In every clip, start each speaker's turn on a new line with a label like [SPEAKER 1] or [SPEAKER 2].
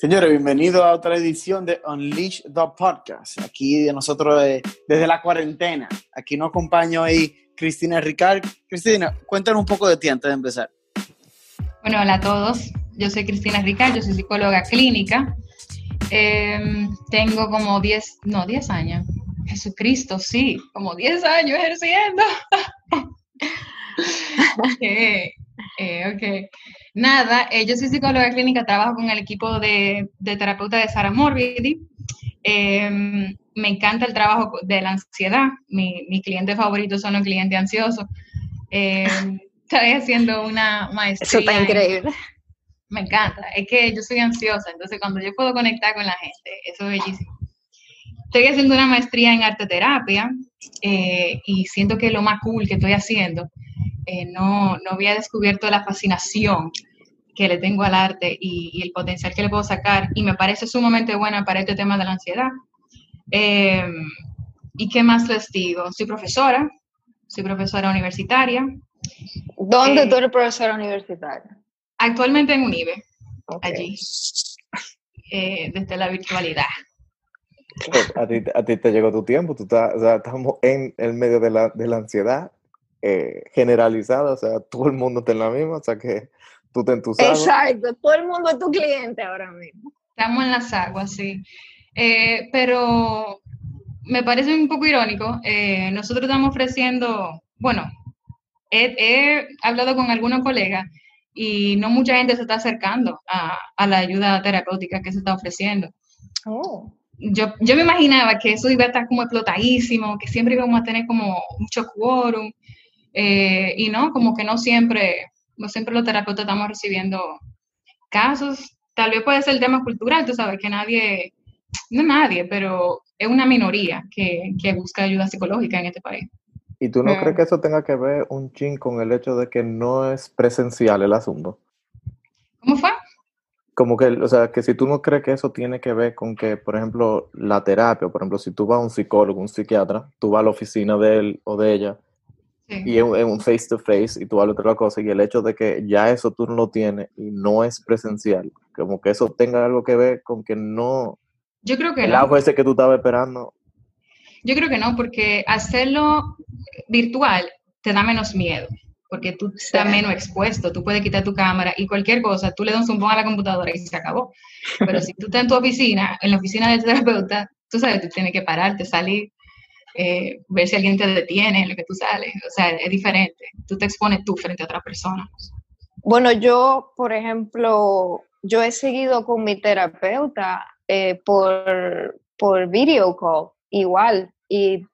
[SPEAKER 1] Señores, bienvenidos a otra edición de Unleash the Podcast. Aquí de nosotros desde la cuarentena. Aquí nos acompaña hoy Cristina Ricard. Cristina, cuéntanos un poco de ti antes de empezar.
[SPEAKER 2] Bueno, hola a todos. Yo soy Cristina Ricard, yo soy psicóloga clínica. Em, tengo como 10, no, 10 años. Jesucristo, sí, como 10 años ejerciendo. eh, ok. Nada, eh, yo soy psicóloga clínica, trabajo con el equipo de, terapeuta de Sara Morbidi. Em, me encanta el trabajo de la ansiedad. Mi, mi cliente favorito son los clientes ansiosos. Em, estoy haciendo una maestría.
[SPEAKER 3] Eso está increíble.
[SPEAKER 2] me encanta. Es que yo soy ansiosa, entonces cuando yo puedo conectar con la gente, eso es bellísimo. Estoy haciendo una maestría en arte terapia eh, y siento que lo más cool que estoy haciendo, eh, no, no había descubierto la fascinación que le tengo al arte y, el potencial que le puedo sacar y me parece sumamente buena para este tema de la ansiedad. Em, ¿Y qué más les digo? Soy profesora, soy profesora universitaria.
[SPEAKER 3] ¿Dónde eh, tú eres profesora universitaria?
[SPEAKER 2] Actualmente en UNIBE, allí, eh, desde la virtualidad.
[SPEAKER 1] A ti, a ti, te llegó tu tiempo, tú estás, o sea, estamos en el medio de la, de la ansiedad eh, generalizada, o sea, todo el mundo está en la misma, o sea que tú te entusiasmas.
[SPEAKER 3] Exacto, todo el mundo es tu cliente ahora mismo.
[SPEAKER 2] Estamos en las aguas, sí. Eh, pero me parece un poco irónico, eh, nosotros estamos ofreciendo, bueno, he, hablado con algunos colegas y no mucha gente se está acercando a, a la ayuda terapéutica que se está ofreciendo. Oh. Yo, yo, me imaginaba que eso iba a estar como explotadísimo, que siempre íbamos a tener como mucho quórum, eh, y no, como que no siempre no siempre los terapeutas estamos recibiendo casos. Tal vez puede ser el tema cultural, tú sabes, que nadie, no nadie, pero es una minoría que, que busca ayuda psicológica en este país.
[SPEAKER 1] ¿Y tú no crees que eso tenga que ver un chin con el hecho de que no es presencial el asunto?
[SPEAKER 2] ¿Cómo fue?
[SPEAKER 1] Como que, o sea, que si tú no crees que eso tiene que ver con que, por ejemplo, la terapia, por ejemplo, si tú vas a un psicólogo, un psiquiatra, tú vas a la oficina de él o de ella y es un face to face y tú hablas otra cosa y el hecho de que ya eso tú no lo tienes y no es presencial, como que eso tenga algo que ver con que no...
[SPEAKER 2] Yo creo que
[SPEAKER 1] el
[SPEAKER 2] no.
[SPEAKER 1] ese que tú estabas esperando.
[SPEAKER 2] Yo creo que no, porque hacerlo virtual te da menos miedo, porque tú estás menos expuesto, tú puedes quitar tu cámara y cualquier cosa, tú le das un zoom a la computadora y se acabó. Pero si tú estás en tu oficina, en la oficina del terapeuta, tú sabes, tú tienes que pararte, salir, eh, ver si alguien te detiene en lo que tú sales. O sea, es diferente. Tú te expones tú frente a otra persona.
[SPEAKER 3] Bueno, yo, por ejemplo, yo he seguido con mi terapeuta eh, por, por video call, igual, y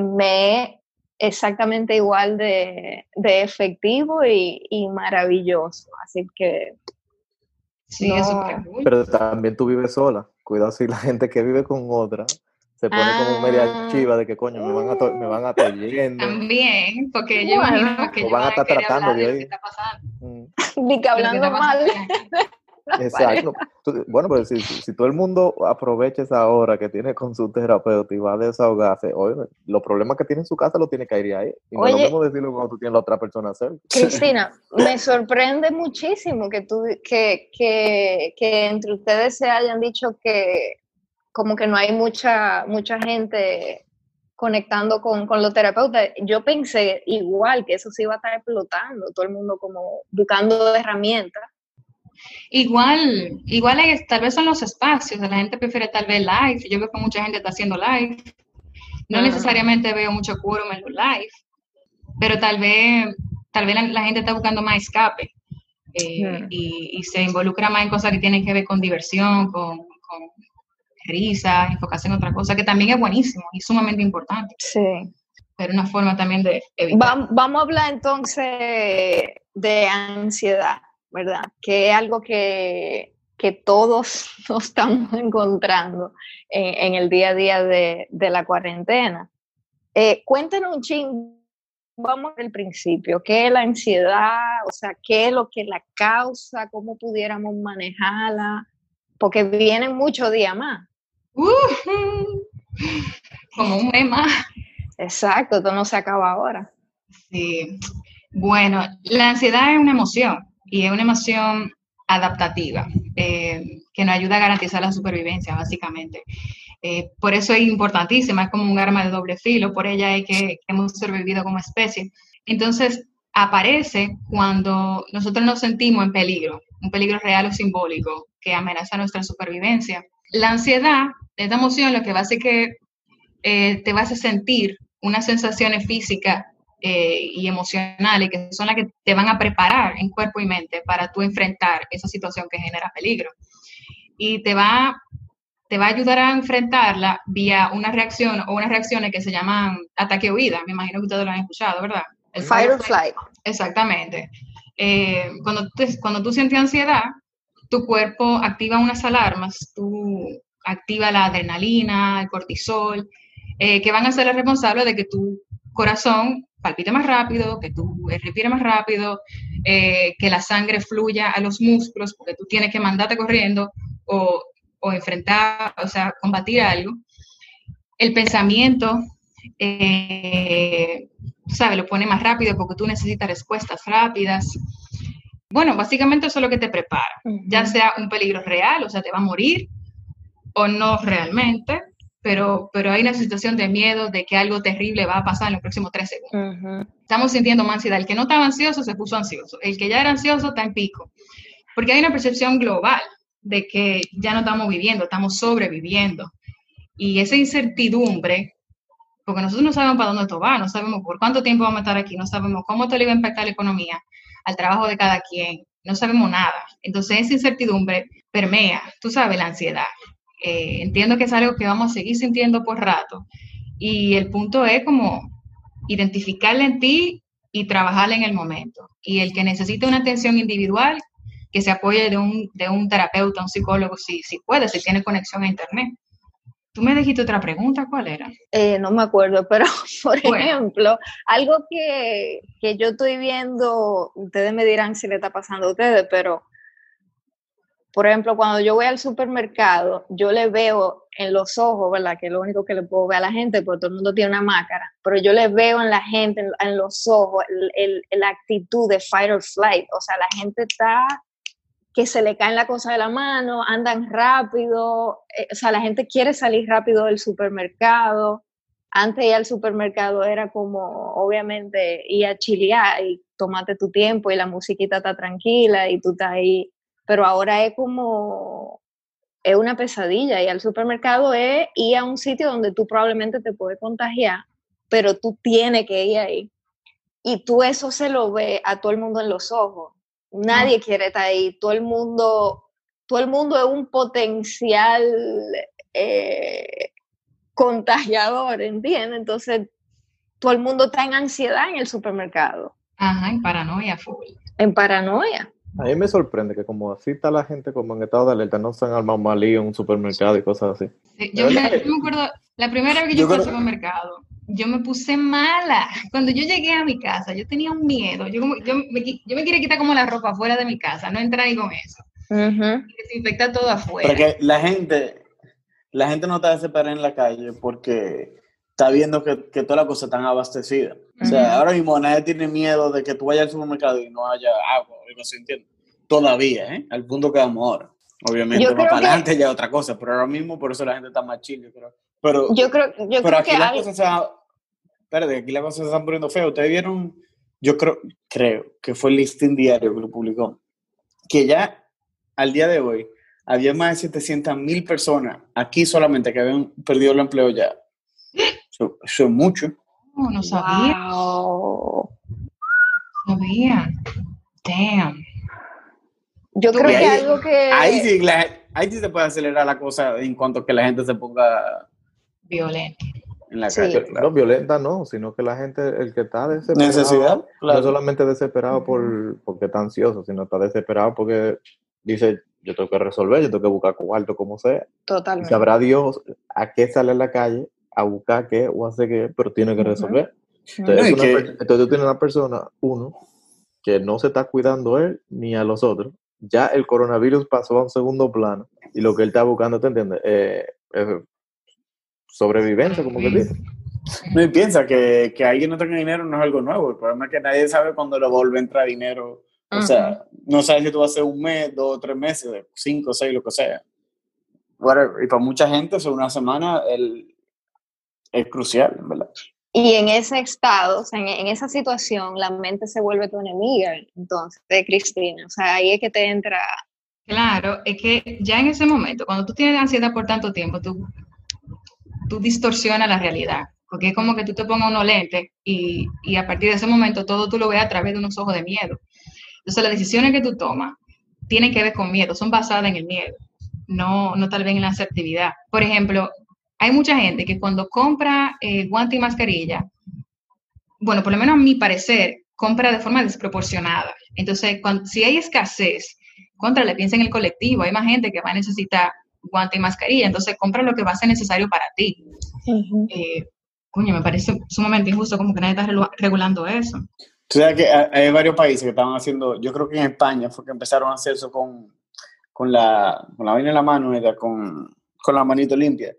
[SPEAKER 3] me exactamente igual de, de efectivo y, y, maravilloso. Así que.
[SPEAKER 2] Sí, eso
[SPEAKER 1] Pero también tú vives sola. Cuidado si la gente que vive con otra se pone como media ah. chiva de que coño, me van a, me van a estar yendo.
[SPEAKER 2] También, porque yo imagino que
[SPEAKER 1] van a estar tratando de
[SPEAKER 2] ahí. Mm.
[SPEAKER 3] Ni que hablando mal.
[SPEAKER 1] Exacto. Bueno, pues si, si, todo el mundo aprovecha esa hora que tiene con su terapeuta y va a desahogarse, oye, los problemas que tiene en su casa lo tiene que ir ahí. Y no lo mismo decirlo cuando tú tienes la otra persona a hacer.
[SPEAKER 3] Cristina, me sorprende muchísimo que, tú, que, que, que entre ustedes se hayan dicho que como que no hay mucha, mucha gente conectando con, con los terapeutas. Yo pensé igual que eso se iba a estar explotando, todo el mundo como buscando herramientas.
[SPEAKER 2] Igual, igual tal vez son los espacios, la gente prefiere tal vez live, yo veo que mucha gente está haciendo live, no necesariamente veo mucho quórum en los live, pero tal vez, tal vez la, gente está buscando más escape eh, y, y, se involucra más en cosas que tienen que ver con diversión, con, con risas, enfocarse en otra cosa, que también es buenísimo y sumamente importante.
[SPEAKER 3] Sí.
[SPEAKER 2] Pero una forma también de evitar.
[SPEAKER 3] vamos a hablar entonces de ansiedad, ¿verdad? Que es algo que, que todos nos estamos encontrando en, el día a día de, de la cuarentena. Eh, cuéntanos un ching, vamos al principio, ¿qué es la ansiedad? O sea, ¿qué es lo que la causa? ¿Cómo pudiéramos manejarla? Porque vienen muchos días más.
[SPEAKER 2] Uh, como un mes más.
[SPEAKER 3] Exacto, esto no se acaba ahora.
[SPEAKER 2] Sí. Bueno, la ansiedad es una emoción y es una emoción adaptativa, eh, que que nos ayuda a garantizar la supervivencia, básicamente. Eh, por eso es importantísima, es como un arma de doble filo, por ella es que, hemos sobrevivido como especie. Entonces, aparece cuando nosotros nos sentimos en peligro, un peligro real o simbólico que amenaza nuestra supervivencia. La ansiedad, esta emoción, lo que va a hacer que eh, te vas a sentir unas sensaciones físicas eh, y emocionales que son las que te van a preparar en cuerpo y mente para tú enfrentar esa situación que genera peligro. Y te va, te va a ayudar a enfrentarla vía una reacción o unas reacciones que se llaman ataque huida. Me imagino que ustedes lo han escuchado, ¿verdad?
[SPEAKER 3] El fire or flight.
[SPEAKER 2] Exactamente. Eh, cuando, cuando tú sientes ansiedad, tu cuerpo activa unas alarmas, tú activa la adrenalina, el cortisol, eh, que van a ser responsables de que tu corazón palpite más rápido, que tú respire más rápido, eh, que la sangre fluya a los músculos, porque tú tienes que mandarte corriendo o, o enfrentar, o sea, combatir algo. El pensamiento, eh, ¿sabes? Lo pone más rápido porque tú necesitas respuestas rápidas. Bueno, básicamente eso es lo que te prepara, ya sea un peligro real, o sea, te va a morir, o no realmente, pero, pero hay una situación de miedo de que algo terrible va a pasar en los próximos tres segundos. Estamos sintiendo más ansiedad. El que no estaba ansioso se puso ansioso. El que ya era ansioso está en pico. Porque hay una percepción global de que ya no estamos viviendo, estamos sobreviviendo. Y esa incertidumbre, porque nosotros no sabemos para dónde esto va, no sabemos por cuánto tiempo vamos a estar aquí, no sabemos cómo esto le va a impactar la economía, al trabajo de cada quien, no sabemos nada. Entonces esa incertidumbre permea, tú sabes, la ansiedad. Eh, entiendo que es algo que vamos a seguir sintiendo por rato. Y el punto es como identificarla en ti y trabajarla en el momento. Y el que necesite una atención individual, que se apoye de un, de un terapeuta, un psicólogo, si, si puede, si tiene conexión a Internet. Tú me dijiste otra pregunta, ¿cuál era?
[SPEAKER 3] Eh, no me acuerdo, pero por ejemplo, algo que, que, yo estoy viendo, ustedes me dirán si le está pasando a ustedes, pero por ejemplo, cuando yo voy al supermercado, yo le veo en los ojos, ¿verdad? Que es lo único que le puedo ver a la gente, porque todo el mundo tiene una máscara, pero yo le veo en la gente, en, los ojos, la actitud de fight or flight. O sea, la gente está que se le caen la cosa de la mano, andan rápido, eh, o sea, la gente quiere salir rápido del supermercado. Antes ir al supermercado era como, obviamente, ir a chilear y tomarte tu tiempo y la musiquita está tranquila y tú estás ahí pero ahora es como, es una pesadilla y al supermercado es ir a un sitio donde tú probablemente te puedes contagiar, pero tú tienes que ir ahí. Y tú eso se lo ves a todo el mundo en los ojos. Nadie quiere estar ahí, todo el mundo, todo el mundo es un potencial eh, contagiador, ¿entiendes? Entonces, todo el mundo está en ansiedad en el supermercado.
[SPEAKER 2] Ajá, en paranoia full.
[SPEAKER 3] En paranoia.
[SPEAKER 1] A mí me sorprende que como así está la gente como en estado de alerta, no se han armado mal en un supermercado y cosas así.
[SPEAKER 2] yo, me, acuerdo, la primera vez que yo, fui al supermercado, yo me puse mala. Cuando yo llegué a mi casa, yo tenía un miedo. Yo, yo, me, yo me quería quitar como la ropa afuera de mi casa, no entrar ahí con eso. Desinfectar todo afuera.
[SPEAKER 4] Porque la gente, la gente no está desesperada en la calle porque está viendo que, que toda la cosa está abastecida. O sea, ahora mismo nadie tiene miedo de que tú vayas al supermercado y no haya agua, no se entiende. Todavía, ¿eh? Al punto que vamos ahora. Obviamente, más para adelante ya otra cosa, pero ahora mismo por eso la gente está más chile, pero, pero,
[SPEAKER 3] yo creo, yo
[SPEAKER 4] pero aquí que las cosas se espérate, aquí las cosas se están poniendo feas. Ustedes vieron, yo creo, creo que fue el listing diario que lo publicó, que ya al día de hoy había más de 700 mil personas aquí solamente que habían perdido el empleo ya eso, es mucho.
[SPEAKER 2] Oh, no sabía. No sabía. Damn.
[SPEAKER 3] Yo creo que algo que...
[SPEAKER 4] Ahí sí, ahí sí se puede acelerar la cosa en cuanto a que la gente se ponga...
[SPEAKER 2] Violenta.
[SPEAKER 4] En la calle,
[SPEAKER 1] claro. No, violenta no, sino que la gente, el que está desesperado...
[SPEAKER 4] Necesidad,
[SPEAKER 1] No solamente desesperado por, porque está ansioso, sino está desesperado porque dice, yo tengo que resolver, yo tengo que buscar cuarto como sea.
[SPEAKER 3] Totalmente.
[SPEAKER 1] Sabrá Dios a qué sale a la calle a buscar qué o hacer qué, pero tiene que resolver. Entonces, tú tienes una persona, uno, que no se está cuidando él ni a los otros. Ya el coronavirus pasó a un segundo plano y lo que él está buscando, ¿te entiendes? Eh, sobrevivencia, como que dice.
[SPEAKER 4] No, y piensa que, que alguien no tenga dinero no es algo nuevo. El problema es que nadie sabe cuándo le vuelve a entrar dinero. O sea, no sabes si tú vas a hacer un mes, dos, tres meses, cinco, seis, lo que sea. whatever. Y para mucha gente, eso una semana el, es crucial, ¿verdad?
[SPEAKER 3] Y en ese estado, en, en, esa situación, la mente se vuelve tu enemiga, entonces, de Cristina. O sea, ahí es que te entra...
[SPEAKER 2] Claro, es que ya en ese momento, cuando tú tienes ansiedad por tanto tiempo, tú, tú distorsionas la realidad. Porque es como que tú te pongas unos lentes y, y a partir de ese momento todo tú lo ves a través de unos ojos de miedo. Entonces, las decisiones que tú tomas tienen que ver con miedo, son basadas en el miedo, no, no tal vez en la asertividad. Por ejemplo, hay mucha gente que cuando compra eh, guante y mascarilla, bueno, por lo menos a mi parecer, compra de forma desproporcionada. Entonces, cuando, si hay escasez, contra le piensa en el colectivo, hay más gente que va a necesitar guante y mascarilla, entonces compra lo que va a ser necesario para ti. Eh, coño, me parece sumamente injusto como que nadie está regulando eso.
[SPEAKER 4] Tú sabes que hay varios países que estaban haciendo, yo creo que en España fue que empezaron a hacer eso con, con la, con la vaina en la mano, con, con la manito limpia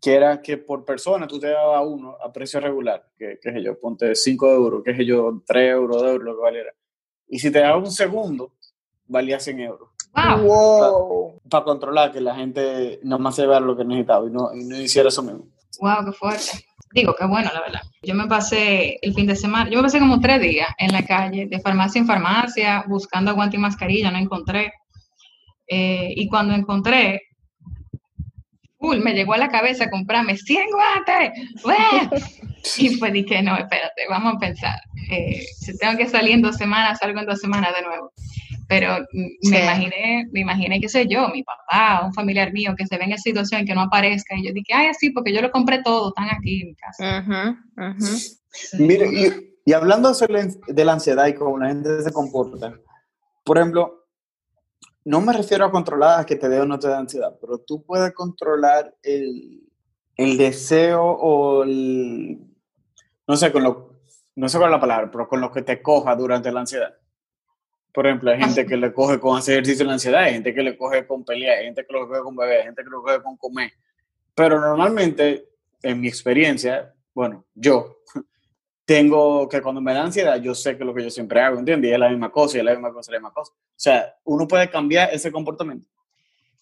[SPEAKER 4] que era que por persona tú te dabas uno a precio regular, que, que es yo, ponte 5 euros, que es yo, 3 euros, 2 euros, lo que valiera. Y si te dabas un segundo, valía 100 euros.
[SPEAKER 3] ¡Wow!
[SPEAKER 4] Para controlar que la gente nada más se vea lo que necesitaba y no, y no hiciera eso mismo.
[SPEAKER 2] ¡Wow, qué fuerte! Digo, qué bueno, la verdad. Yo me pasé el fin de semana, yo me pasé como tres días en la calle, de farmacia en farmacia, buscando aguante y mascarilla, no encontré. Eh, y cuando encontré, me llegó a la cabeza comprarme 100 guantes. y pues dije, no, espérate, vamos a pensar. Eh, si tengo que salir en dos semanas, salgo en dos semanas de nuevo. Pero me imaginé, me imaginé, qué sé yo, mi papá, un familiar mío que se ve en esa situación y que no aparezca. Y yo dije, ay, sí, porque yo lo compré todo, están aquí en mi casa.
[SPEAKER 4] Mire, y, y, hablando de la ansiedad y cómo la gente se comporta, por ejemplo, no me refiero a controlar a que te dé o no te dé ansiedad, pero tú puedes controlar el, el deseo o el, no sé, con lo, no sé con la palabra, pero con lo que te coja durante la ansiedad. Por ejemplo, hay gente que le coge con hacer ejercicio la ansiedad, hay gente que le coge con pelear, hay gente que lo coge con beber, hay gente que lo coge con comer. Pero normalmente, en mi experiencia, bueno, yo tengo que cuando me da ansiedad, yo sé que lo que yo siempre hago, ¿entiendes? Y es la misma cosa, y es la misma cosa, es la misma cosa. O sea, uno puede cambiar ese comportamiento.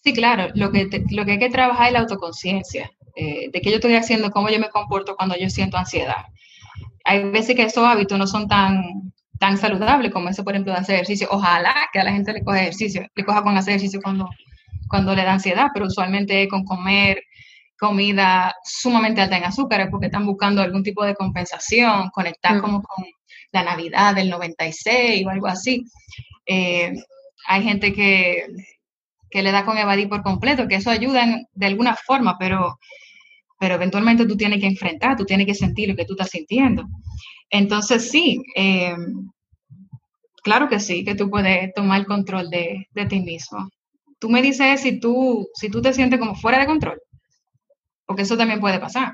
[SPEAKER 2] Sí, claro, lo que, lo que hay que trabajar es la autoconciencia, eh, de qué yo estoy haciendo, cómo yo me comporto cuando yo siento ansiedad. Hay veces que esos hábitos no son tan, tan saludables como ese, por ejemplo, de hacer ejercicio. Ojalá que a la gente le coja ejercicio, le coja con hacer ejercicio cuando, cuando le da ansiedad, pero usualmente con comer comida sumamente alta en azúcares porque están buscando algún tipo de compensación, conectar mm. como con la Navidad del 96 o algo así. Eh, hay gente que, que, le da con evadir por completo, que eso ayuda de alguna forma, pero, pero eventualmente tú tienes que enfrentar, tú tienes que sentir lo que tú estás sintiendo. Entonces sí, eh, claro que sí, que tú puedes tomar el control de, de ti mismo. Tú me dices si tú, si tú te sientes como fuera de control. Porque eso también puede pasar.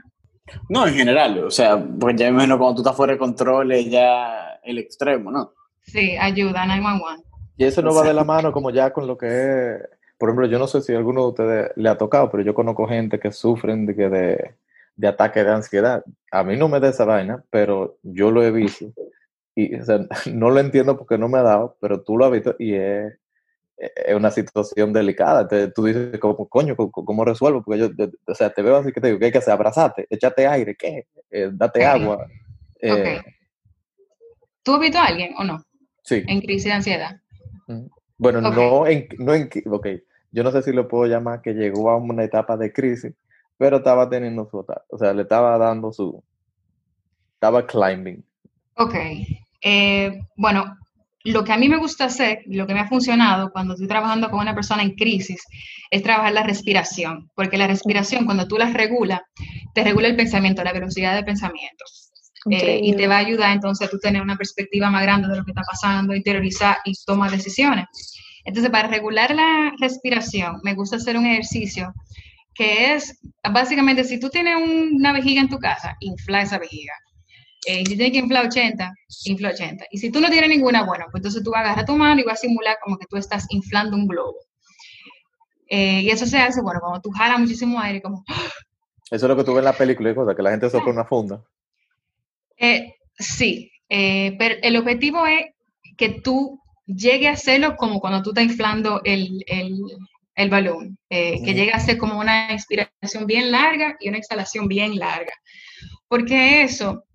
[SPEAKER 4] No, en general, o sea, pues ya imagino cuando tú estás fuera de control es ya el extremo, ¿no?
[SPEAKER 2] Sí, ayuda, 911.
[SPEAKER 1] Y eso no va de la mano como ya con lo que es, por ejemplo, yo no sé si a alguno de ustedes le ha tocado, pero yo conozco gente que sufren de, de, de ataques de ansiedad. A mí no me da esa vaina, pero yo lo he visto. Y o sea, no lo entiendo porque no me ha dado, pero tú lo has visto y es, es una situación delicada. tú dices, ¿cómo, coño, cómo, resuelvo? Porque yo, o sea, te veo así que te digo, ¿qué hay que hacer? Abrazarte, échate aire, ¿qué? Eh, date agua. Eh,
[SPEAKER 2] ¿Tú has visto a alguien o no?
[SPEAKER 1] Sí.
[SPEAKER 2] En crisis de ansiedad.
[SPEAKER 1] Bueno, no, en, no en... Ok, yo no sé si lo puedo llamar que llegó a una etapa de crisis, pero estaba teniendo su... O sea, le estaba dando su... Estaba climbing.
[SPEAKER 2] Ok. Eh, bueno, lo que a mí me gusta hacer, lo que me ha funcionado cuando estoy trabajando con una persona en crisis, es trabajar la respiración, porque la respiración, cuando tú la regulas, te regula el pensamiento, la velocidad de pensamiento. Eh, y te va a ayudar entonces a tú tener una perspectiva más grande de lo que está pasando, interiorizar y tomar decisiones. Entonces, para regular la respiración, me gusta hacer un ejercicio que es, básicamente, si tú tienes una vejiga en tu casa, infla esa vejiga eh, y si tienes que inflar 80, infla 80. Y si tú no tienes ninguna, bueno, pues entonces tú vas a agarrar tu mano y vas a simular como que tú estás inflando un globo. Eh, y eso se hace, bueno, cuando tú jalas muchísimo aire, como...
[SPEAKER 1] Eso es lo que tú ves en la película y que la gente sopla una funda.
[SPEAKER 2] Eh, sí, pero el objetivo es que tú llegues a hacerlo como cuando tú estás inflando el, el, el balón, eh, que llega a ser como una inspiración bien larga y una exhalación bien larga, porque eso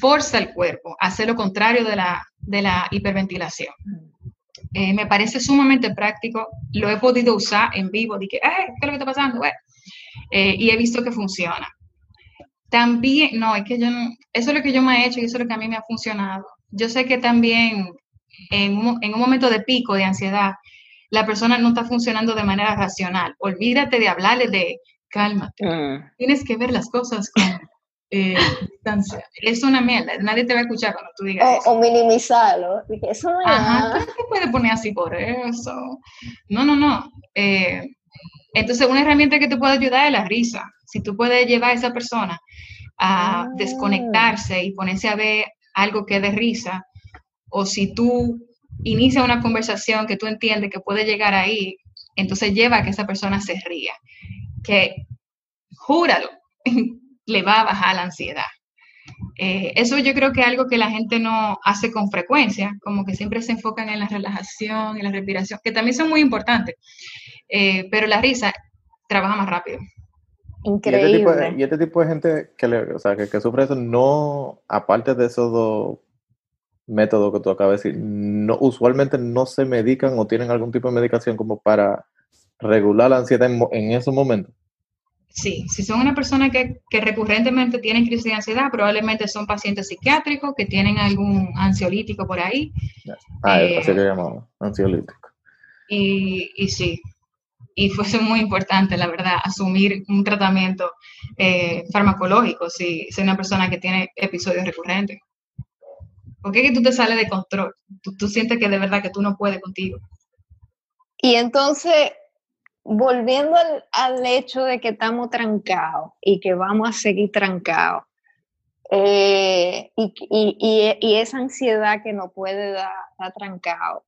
[SPEAKER 2] forza el cuerpo a hacer lo contrario de la, de la hiperventilación. Eh, me parece sumamente práctico, lo he podido usar en vivo, dije, ¿qué es lo que está pasando? Eh, y he visto que funciona. También, no, es que yo, eso es lo que yo me he hecho y eso es lo que a mí me ha funcionado. Yo sé que también en un, en un momento de pico de ansiedad, la persona no está funcionando de manera racional. Olvídate de hablarle de calma. Mm. Tienes que ver las cosas con eh, distancia. Es una mierda. Nadie te va a escuchar cuando tú digas
[SPEAKER 3] o, eso. O minimizarlo. Eso no
[SPEAKER 2] Ajá, tú no te puedes poner así por eso. No, no, no. Eh, entonces, una herramienta que te puede ayudar es la risa. Si tú puedes llevar a esa persona a ah. desconectarse y ponerse a ver algo que dé risa, o si tú inicia una conversación que tú entiendes que puede llegar ahí, entonces lleva a que esa persona se ría. Que, júralo, le va a bajar la ansiedad. Eh, eso yo creo que es algo que la gente no hace con frecuencia, como que siempre se enfocan en la relajación y la respiración, que también son muy importantes, eh, pero la risa trabaja más rápido.
[SPEAKER 3] Increíble.
[SPEAKER 1] Y este tipo de, gente que, o sea, que, que, sufre eso, no, aparte de esos dos método que tú acabas de decir, no, usualmente no se medican o tienen algún tipo de medicación como para regular la ansiedad en, esos momentos.
[SPEAKER 2] Sí, si son una persona que, recurrentemente tienen crisis de ansiedad, probablemente son pacientes psiquiátricos que tienen algún ansiolítico por ahí.
[SPEAKER 1] Ah, eh, así que llamamos, ansiolítico.
[SPEAKER 2] Y, y sí, y fuese muy importante, la verdad, asumir un tratamiento eh, farmacológico si es una persona que tiene episodios recurrentes. Porque es que tú te sales de control. Tú, sientes que de verdad que tú no puedes contigo.
[SPEAKER 3] Y entonces, volviendo al, hecho de que estamos trancados y que vamos a seguir trancados, eh, y, esa ansiedad que no puede dar, trancado.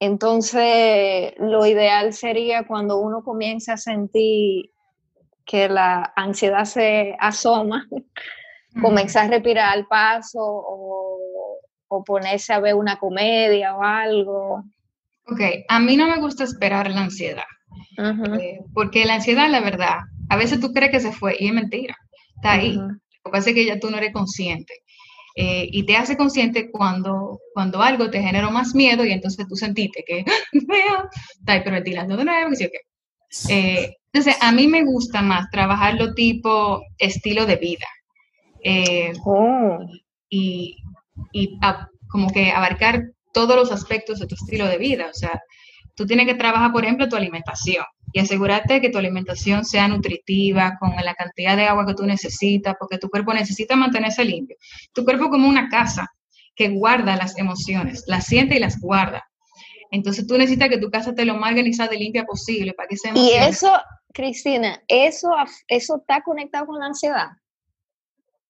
[SPEAKER 3] Entonces, lo ideal sería cuando uno comience a sentir que la ansiedad se asoma, comenzar a respirar al paso o o ponerse a ver una comedia o algo.
[SPEAKER 2] Ok, a mí no me gusta esperar la ansiedad, eh, porque la ansiedad, la verdad, a veces tú crees que se fue y es mentira, está ahí. Lo que pasa es que ya tú no eres consciente. Eh, y te hace consciente cuando, cuando algo te generó más miedo y entonces tú sentiste que está hiperventilando de nuevo. Eh, entonces, a mí me gusta más trabajarlo tipo estilo de vida. Oh. Y y como que abarcar todos los aspectos de tu estilo de vida. O sea, tú tienes que trabajar, por ejemplo, tu alimentación y asegurarte que tu alimentación sea nutritiva, con la cantidad de agua que tú necesitas, porque tu cuerpo necesita mantenerse limpio. Tu cuerpo es como una casa que guarda las emociones, las siente y las guarda. Entonces tú necesitas que tu casa esté lo más organizada y limpia posible para que se
[SPEAKER 3] Y eso, Cristina, eso, eso está conectado con la ansiedad.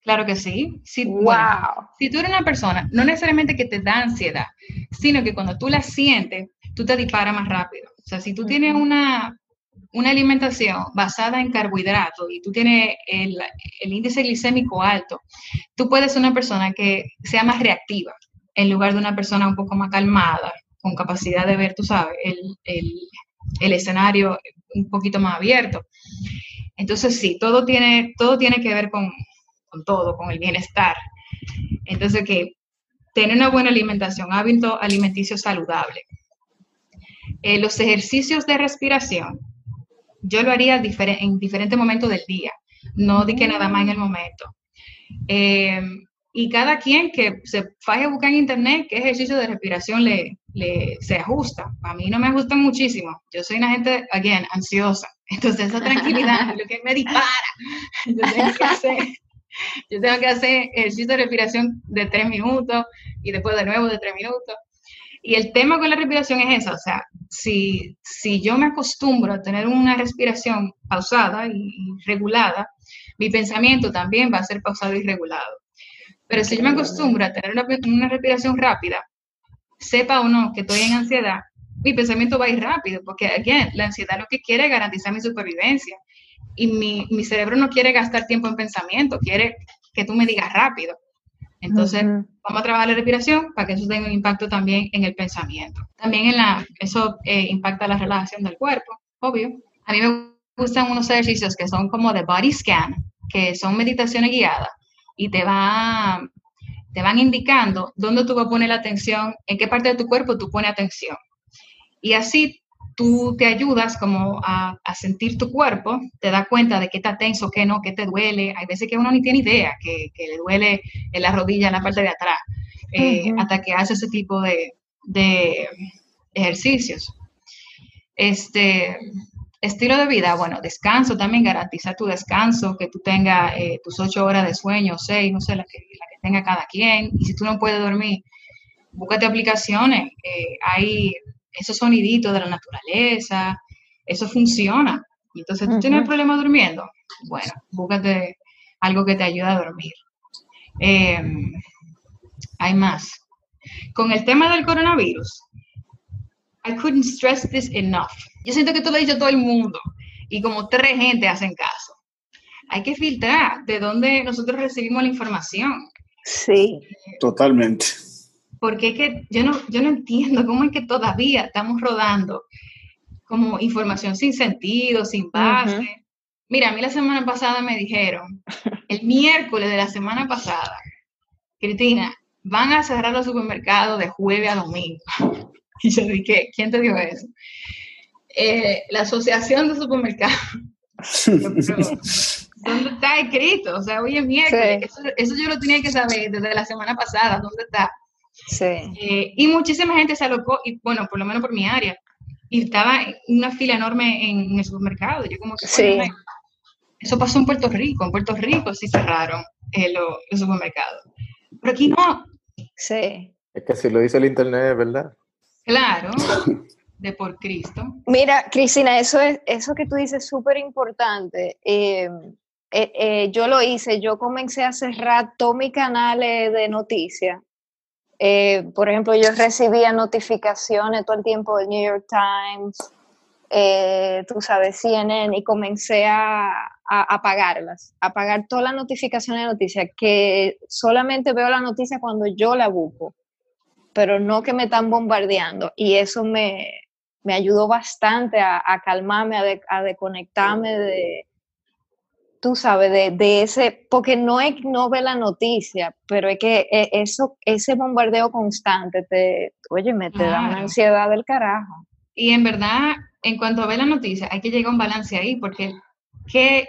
[SPEAKER 2] Claro que sí. Si, wow. si tú eres una persona, no necesariamente que te da ansiedad, sino que cuando tú la sientes, tú te disparas más rápido. O sea, si tú tienes una, una alimentación basada en carbohidratos y tú tienes el, el, índice glicémico alto, tú puedes ser una persona que sea más reactiva en lugar de una persona un poco más calmada, con capacidad de ver, tú sabes, el, el, el escenario un poquito más abierto. Entonces, sí, todo tiene, todo tiene que ver con, con todo, con el bienestar. Entonces, que tener una buena alimentación, hábito alimenticio saludable. Eh, los ejercicios de respiración, yo lo haría en diferentes momentos del día, no de que nada más en el momento. Eh, y cada quien que se faje a buscar en internet qué ejercicio de respiración le, le, se ajusta. A mí no me ajustan muchísimo. Yo soy una gente, again, ansiosa. Entonces esa tranquilidad es lo que me dispara. Yo tengo que hacer yo tengo que hacer ejercicio de respiración de tres minutos y después de nuevo de tres minutos. Y el tema con la respiración es eso, o sea, si, si yo me acostumbro a tener una respiración pausada y, regulada, mi pensamiento también va a ser pausado y regulado. Pero si yo me acostumbro a tener una, una respiración rápida, sepa o no que estoy en ansiedad, mi pensamiento va a ir rápido, porque, again, la ansiedad lo que quiere es garantizar mi supervivencia y mi, mi, cerebro no quiere gastar tiempo en pensamiento, quiere que tú me digas rápido. Entonces, vamos a trabajar la respiración para que eso tenga un impacto también en el pensamiento. También en la, eso eh, impacta la relajación del cuerpo. obvio. A mí me gustan unos ejercicios que son como de body scan, que son meditaciones guiadas y te va te van indicando dónde tú vas a poner la atención, en qué parte de tu cuerpo tú pones atención. Y así tú te ayudas como a, sentir tu cuerpo, te das cuenta de qué está tenso, qué no, qué te duele. Hay veces que uno ni tiene idea, que, le duele en la rodilla, en la parte de atrás, eh, hasta que hace ese tipo de, de ejercicios. Este, estilo de vida, bueno, descanso también, garantiza tu descanso, que tú tengas eh, tus ocho horas de sueño, seis, no sé, la que, la que tenga cada quien. Y si tú no puedes dormir, búscate aplicaciones. Eh, hay esos soniditos de la naturaleza, eso funciona. Y entonces tú tienes problema durmiendo, bueno, búscate algo que te ayude a dormir. Em, hay más. Con el tema del coronavirus, I couldn't stress this enough. Yo siento que esto lo ha dicho todo el mundo y como tres gente hacen caso. Hay que filtrar de dónde nosotros recibimos la información.
[SPEAKER 3] Sí.
[SPEAKER 4] Totalmente.
[SPEAKER 2] Porque es que yo no, yo no entiendo cómo es que todavía estamos rodando como información sin sentido, sin base. Mira, a mí la semana pasada me dijeron, el miércoles de la semana pasada, Cristina, van a cerrar los supermercados de jueves a domingo. Y yo dije, ¿quién te dijo eso? Eh, la Asociación de Supermercados. ¿Dónde está escrito? O sea, hoy es miércoles. Eso, yo lo tenía que saber desde la semana pasada. ¿Dónde está?
[SPEAKER 3] Sí.
[SPEAKER 2] Eh, y muchísima gente se alocó, y bueno, por lo menos por mi área. Y estaba una fila enorme en, el supermercado. Yo como que,
[SPEAKER 3] sí.
[SPEAKER 2] eso pasó en Puerto Rico. En Puerto Rico sí cerraron eh, los supermercados. Pero aquí no.
[SPEAKER 3] Sí.
[SPEAKER 1] Es que si lo dice el internet, ¿verdad?
[SPEAKER 2] Claro, de por Cristo.
[SPEAKER 3] Mira, Cristina, eso, es, eso que tú dices es súper importante. Eh, eh, yo lo hice, yo comencé a cerrar todos mis canales de noticias. Eh, por ejemplo, yo recibía notificaciones todo el tiempo del New York Times, tú sabes, CNN, y comencé a, a apagarlas, a apagar todas las notificaciones de noticias, que solamente veo la noticia cuando yo la busco pero no que me están bombardeando. Y eso me, me ayudó bastante a, calmarme, a, a, desconectarme de, tú sabes, de, de, ese, porque no es no ve la noticia, pero es que e, eso, ese bombardeo constante te, oye, me te da una ansiedad del carajo.
[SPEAKER 2] Y en verdad, en cuanto a ver la noticia, hay que llegar a un balance ahí, porque ¿qué,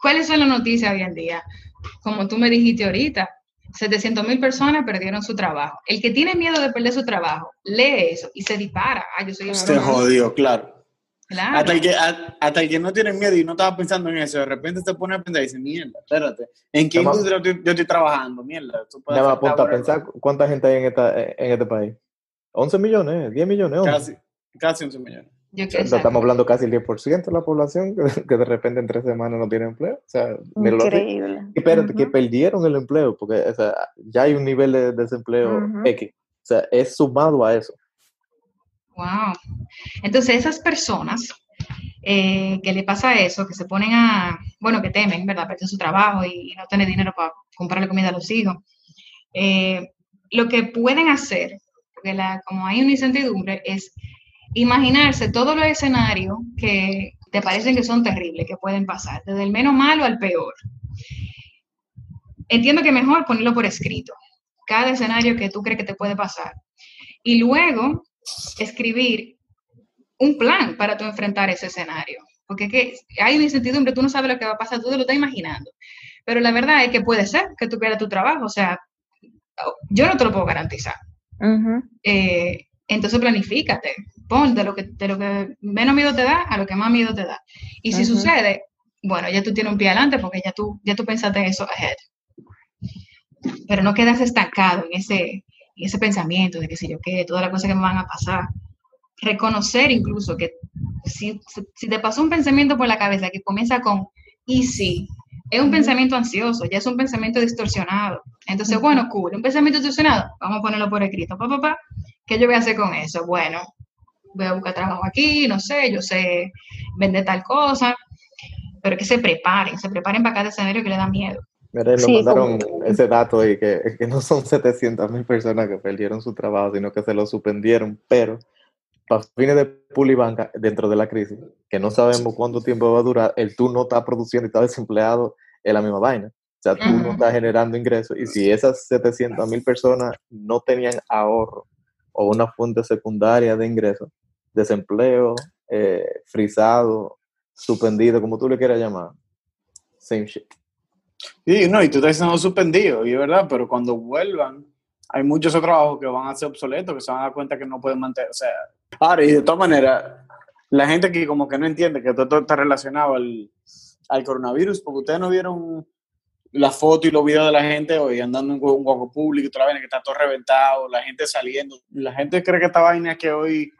[SPEAKER 2] ¿cuáles son las noticias hoy en día? Como tú me dijiste ahorita, 700 mil personas perdieron su trabajo. El que tiene miedo de perder su trabajo, lee eso y se dispara. Ah, yo soy
[SPEAKER 4] Se jodió, claro. Hasta, el que, hasta el que no tiene miedo y no estaba pensando en eso, de repente se pone a pensar y dice, mierda, espérate, ¿en qué industria yo estoy trabajando? Mierda.
[SPEAKER 1] Ya me apunta a pensar cuánta gente hay en, esta, en este país. 11 millones, 10 millones.
[SPEAKER 4] Casi, casi 11 millones.
[SPEAKER 1] Estamos hablando casi el 10% de la población que, de repente en tres semanas no tiene empleo. O sea,
[SPEAKER 3] Increíble.
[SPEAKER 1] Espérate, que perdieron el empleo, porque ya hay un nivel de desempleo X. O sea, es sumado a eso.
[SPEAKER 2] Wow. Entonces, esas personas eh, que le pasa eso, que se ponen a, bueno, que temen, ¿verdad? Perder su trabajo y, no tener dinero para comprarle comida a los hijos. Eh, lo que pueden hacer, porque la, como hay una incertidumbre, es imaginarse todos los escenarios que te parecen que son terribles, que pueden pasar, desde el menos malo al peor. Entiendo que mejor ponerlo por escrito, cada escenario que tú crees que te puede pasar. Y luego escribir un plan para tú enfrentar ese escenario. Porque es que hay una incertidumbre, tú no sabes lo que va a pasar, tú te lo estás imaginando. Pero la verdad es que puede ser que tú pierdas tu trabajo, o sea, yo no te lo puedo garantizar. Eh, entonces planifícate, pon de lo que, de lo que menos miedo te da a lo que más miedo te da. Y si sucede, bueno, ya tú tienes un pie adelante porque ya tú, ya tú pensaste en eso ahead. Pero no quedas estancado en ese, ese pensamiento de que si yo qué, todas las cosas que me van a pasar. Reconocer incluso que si, si te pasó un pensamiento por la cabeza que comienza con y si, es un pensamiento ansioso, ya es un pensamiento distorsionado. Entonces, bueno, cool, un pensamiento distorsionado, vamos a ponerlo por escrito. Pa, pa, pa. ¿Qué yo voy a hacer con eso? Bueno, voy a buscar trabajo aquí, no sé, yo sé vender tal cosa, pero que se preparen, se preparen para cada escenario que le da miedo.
[SPEAKER 1] Mira, nos mandaron ese dato y que, que no son 700 mil personas que perdieron su trabajo, sino que se lo suspendieron, pero para fines de pulibanca dentro de la crisis, que no sabemos cuánto tiempo va a durar, el tú no estás produciendo y estás desempleado en la misma vaina. O sea, tú no estás generando ingresos. Y si esas 700 mil personas no tenían ahorro o una fuente secundaria de ingresos, desempleo, eh, frisado, suspendido, como tú le quieras llamar, same shit.
[SPEAKER 4] Sí, no, y tú estás suspendido, y es verdad, pero cuando vuelvan, hay muchos otros trabajos que van a ser obsoletos, que se van a dar cuenta que no pueden mantener, o sea, ahora, y de todas maneras, la gente que como que no entiende que todo, está relacionado al, al, coronavirus, porque ustedes no vieron la foto y los videos de la gente hoy andando en un hueco público, que está todo reventado, la gente saliendo, la gente cree que esta vaina que hoy,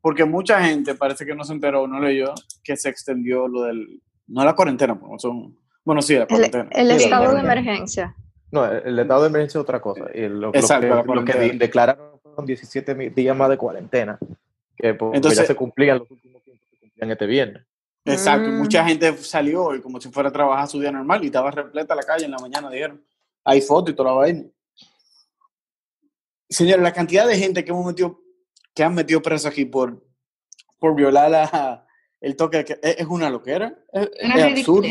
[SPEAKER 4] porque mucha gente parece que no se enteró, no leyó, que se extendió lo del, no la cuarentena, pues, son, bueno, sí, la cuarentena.
[SPEAKER 3] El, estado de emergencia.
[SPEAKER 1] No, el, estado de emergencia es otra cosa. Y lo, Exacto, lo que, declararon fueron 17 días más de cuarentena, que Entonces, ya se cumplían los últimos tiempos que cumplían este viernes.
[SPEAKER 4] Exacto, mm. mucha gente salió y como si fuera a trabajar su día normal y estaba repleta la calle en la mañana, dijeron. Hay fotos y toda la vaina. Señores, la cantidad de gente que hemos metido, que han metido preso aquí por, por violar la, el toque, es, una loquera. Es, es absurdo.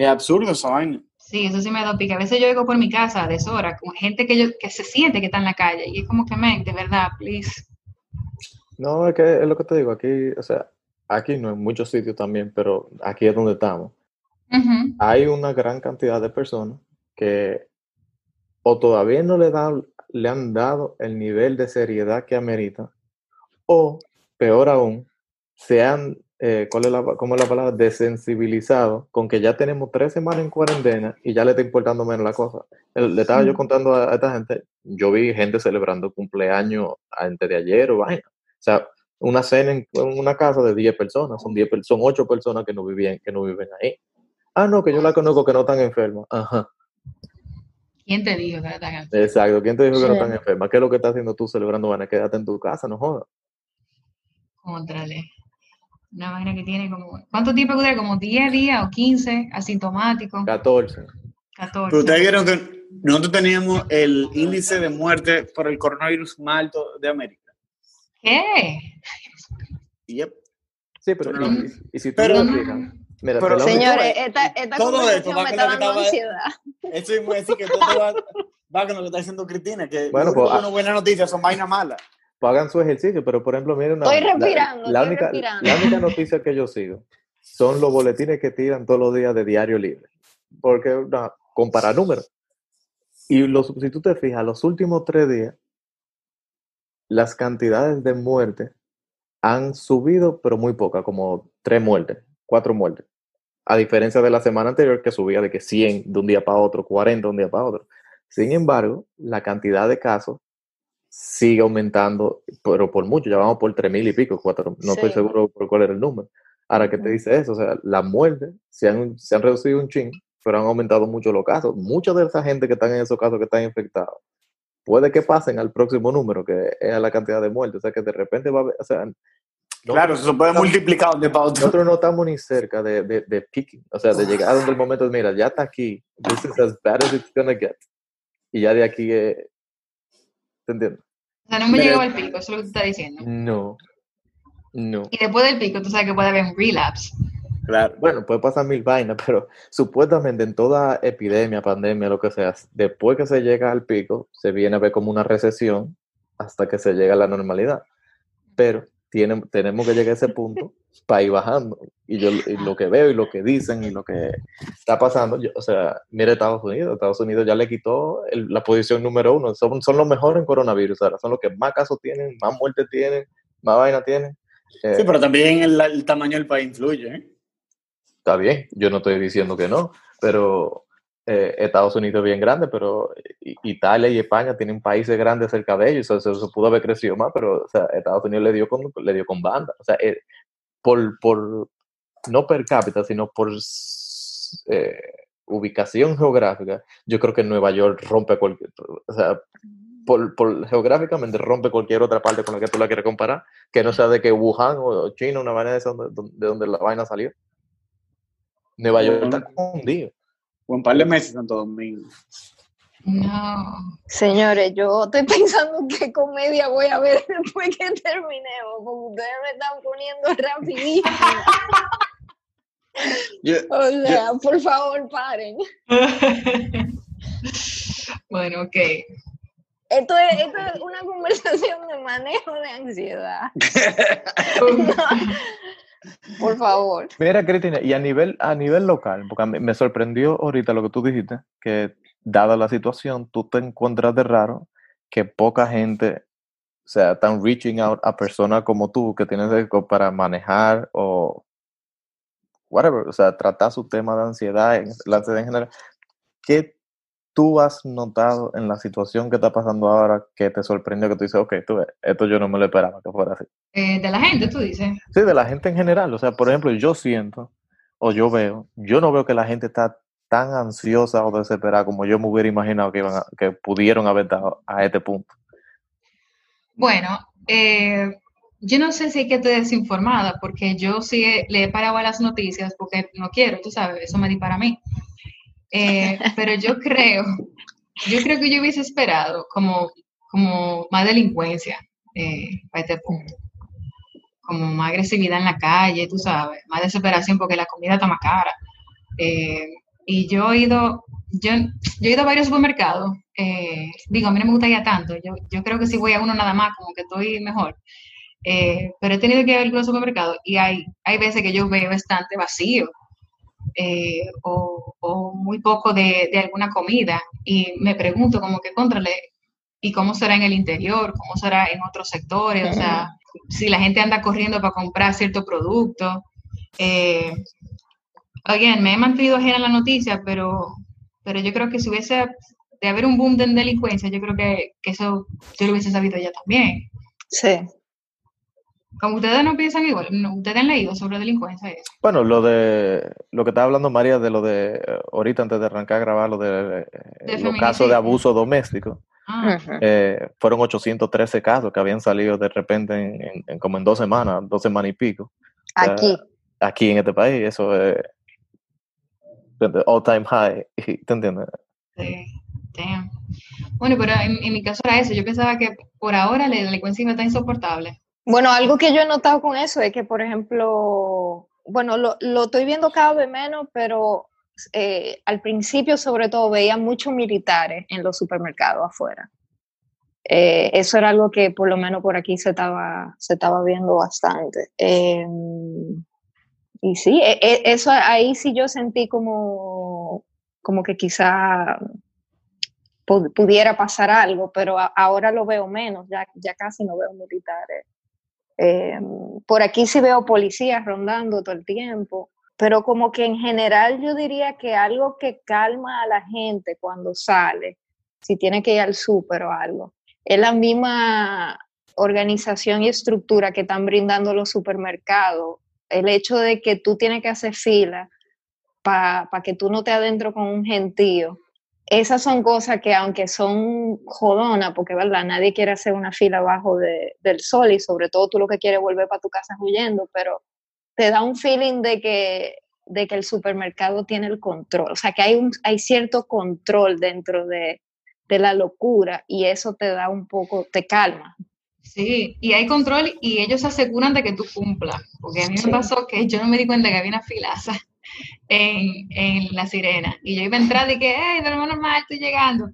[SPEAKER 4] Es absurdo esa vaina.
[SPEAKER 2] Sí, eso sí me da pique. A veces yo llego por mi casa a deshora con gente que, yo, que se siente que está en la calle y es como que, men, de verdad, please.
[SPEAKER 1] No, es que es lo que te digo, aquí, o sea, aquí no en muchos sitios también, pero aquí es donde estamos. Hay una gran cantidad de personas que o todavía no le, dan, le han dado el nivel de seriedad que amerita, o peor aún, se han eh, ¿cuál es la, ¿cómo es la palabra? Desensibilizado con que ya tenemos tres semanas en cuarentena y ya le está importando menos la cosa. Le estaba yo contando a, esta gente, yo vi gente celebrando cumpleaños antes de ayer o vaina. O sea, una cena en, una casa de 10 personas, son 10 son 8 personas que no viven, que no viven ahí. Ah, no, que yo la conozco que no están enfermas. Ajá.
[SPEAKER 2] ¿Quién te dijo que no están
[SPEAKER 1] enfermas? Exacto, ¿quién te dijo que no están enfermas? ¿Qué es lo que estás haciendo tú celebrando? Van a quedarte en tu casa, no jodas.
[SPEAKER 2] Contrale. Una vaina que tiene como. ¿Cuánto tiempo dura? ¿Como 10 días o 15 asintomático?
[SPEAKER 1] 14.
[SPEAKER 2] 14.
[SPEAKER 4] Pero ustedes vieron que nosotros teníamos el índice de muerte por el coronavirus más alto de América.
[SPEAKER 2] ¿Qué?
[SPEAKER 4] Yep.
[SPEAKER 1] Sí, pero. Y, si tú pero,
[SPEAKER 3] Mira, pero, señores, esta, esta todo esto va con lo que estaba.
[SPEAKER 4] Eso es decir que todo va, va con lo que está diciendo Cristina, que bueno, pues, no buenas noticias son vainas malas
[SPEAKER 1] hagan su ejercicio, pero por ejemplo, miren,
[SPEAKER 3] estoy respirando,
[SPEAKER 1] la, única, la única noticia que yo sigo son los boletines que tiran todos los días de Diario Libre, porque no, compara números. Y los, si tú te fijas, los últimos tres días, las cantidades de muertes han subido, pero muy poca, como tres muertes, cuatro muertes. A diferencia de la semana anterior que subía de que 100 de un día para otro, 40 de un día para otro. Sin embargo, la cantidad de casos sigue aumentando, pero por mucho, ya vamos por tres mil y pico, cuatro, no estoy seguro por cuál era el número. Ahora, ¿qué te dice eso? O sea, las muertes se han, se han reducido un ching, pero han aumentado mucho los casos. Mucha de esa gente que están en esos casos que están infectados, puede que pasen al próximo número, que es la cantidad de muertes. O sea, que de repente va a haber, o sea,
[SPEAKER 4] claro, eso se puede multiplicar de para
[SPEAKER 1] Nosotros no estamos ni cerca de, de, de picking, o sea, de llegar a donde el momento, mira, ya está aquí, this is as bad as it's gonna get. Y ya de aquí, eh, ¿te entiendes?
[SPEAKER 2] O sea, no me llegó al pico, eso es lo que tú estás diciendo.
[SPEAKER 1] No, no.
[SPEAKER 2] Y después del pico, tú sabes que puede haber un relapse.
[SPEAKER 1] Claro, bueno, puede pasar mil vainas, pero supuestamente en toda epidemia, pandemia, lo que sea, después que se llega al pico, se viene a ver como una recesión hasta que se llega a la normalidad. Pero tenemos que llegar a ese punto para ir bajando. Y yo lo que veo y lo que dicen y lo que está pasando, o sea, mire Estados Unidos, Estados Unidos ya le quitó la posición número uno, son, son los mejores en coronavirus, ahora son los que más casos tienen, más muertes tienen, más vaina tienen.
[SPEAKER 4] Eh, sí, pero también el, el, tamaño del país influye. ¿eh?
[SPEAKER 1] Está bien, yo no estoy diciendo que no, pero eh, Estados Unidos es bien grande, pero Italia y España tienen países grandes cerca de ellos, o sea, eso, pudo haber crecido más, pero o sea, Estados Unidos le dio con, le dio con banda, o sea, eh, por, por, no per cápita, sino por eh, ubicación geográfica, yo creo que Nueva York rompe cualquier, o sea, por, por, geográficamente rompe cualquier otra parte con la que tú la quieres comparar, que no sea de que Wuhan o China, una vaina de, donde, de donde la vaina salió. Nueva York está
[SPEAKER 4] un par de meses Santo Domingo.
[SPEAKER 2] No.
[SPEAKER 3] Señores, yo estoy pensando qué comedia voy a ver después que terminemos, porque ustedes me están poniendo rapidísimo. o sea, por favor, paren.
[SPEAKER 2] bueno, ok.
[SPEAKER 3] Esto es, esto es, una conversación de manejo de ansiedad. Por favor.
[SPEAKER 1] Mira, Cristina, y a nivel, a nivel local, porque me sorprendió ahorita lo que tú dijiste, que dada la situación, tú te encuentras de raro que poca gente, o sea, están reaching out a personas como tú que tienes para manejar o whatever, o sea, tratar su tema de ansiedad, la ansiedad en general. ¿Qué tú has notado en la situación que está pasando ahora que te sorprendió que tú dices, ok, tú ves, esto yo no me lo esperaba que fuera así?
[SPEAKER 2] Eh, de la gente, tú dices.
[SPEAKER 1] Sí, de la gente en general. O sea, por ejemplo, yo siento o yo veo, yo no veo que la gente está tan ansiosa o desesperada como yo me hubiera imaginado que, iban que pudieron haber estado a este punto?
[SPEAKER 2] Bueno, eh, yo no sé si hay que estar desinformada, porque yo sí le he parado a las noticias porque no quiero, tú sabes, eso me di para mí. Eh, pero yo creo, yo creo que yo hubiese esperado como, como más delincuencia eh, a este punto. Como más agresividad en la calle, tú sabes, más desesperación porque la comida está más cara. Eh, y yo he ido, yo, he ido a varios supermercados. Eh, digo, a mí no me gusta ir a tanto. Yo, creo que si voy a uno nada más, como que estoy mejor. Pero he tenido que ir a algunos supermercados y hay, hay veces que yo veo bastante vacío eh, o, o, muy poco de, de, alguna comida y me pregunto como que contrale y cómo será en el interior, cómo será en otros sectores, o sea, si la gente anda corriendo para comprar cierto producto. Eh, again, me he mantenido ajena a la noticia, pero, pero yo creo que si hubiese de haber un boom de delincuencia, yo creo que, que eso yo lo hubiese sabido ya también.
[SPEAKER 3] Sí.
[SPEAKER 2] Como ustedes no piensan igual, ustedes han leído sobre delincuencia. Eso?
[SPEAKER 1] Bueno, lo de lo que estaba hablando María de lo de ahorita antes de arrancar a grabar lo de, de los casos de abuso doméstico. Ah. Eh, fueron 813 casos que habían salido de repente en, en, como en dos semanas, dos semanas y pico.
[SPEAKER 3] Aquí.
[SPEAKER 1] aquí en este país, eso es all time high, ¿te entiendes?
[SPEAKER 2] Sí, damn. Bueno, pero en, en, mi caso era eso, yo pensaba que por ahora la delincuencia iba a estar insoportable.
[SPEAKER 3] Bueno, algo que yo he notado con eso es que, por ejemplo, bueno, lo, lo estoy viendo cada vez menos, pero eh, al principio sobre todo veía muchos militares en los supermercados afuera. Eh, eso era algo que por lo menos por aquí se estaba, se estaba viendo bastante. Eh, y sí, e, e, eso ahí sí yo sentí como, como que quizá pudiera pasar algo, pero ahora lo veo menos, ya, ya casi no veo militares. Eh, por aquí sí veo policías rondando todo el tiempo, pero como que en general yo diría que algo que calma a la gente cuando sale, si tiene que ir al súper o algo, es la misma organización y estructura que están brindando los supermercados. El hecho de que tú tienes que hacer fila para que tú no te adentro con un gentío, esas son cosas que aunque son jodonas, porque verdad, nadie quiere hacer una fila abajo del sol y sobre todo tú lo que quieres volver para tu casa huyendo, pero te da un feeling de que, de que el supermercado tiene el control, o sea que hay, un, hay cierto control dentro de, de la locura y eso te da un poco, te calma,
[SPEAKER 2] Sí, y hay control y ellos se aseguran de que tú cumplas. Porque a mí me pasó que yo no me di cuenta que había una filaza en, en la sirena. Y yo iba a entrar y que, hey, de lo normal, estoy llegando.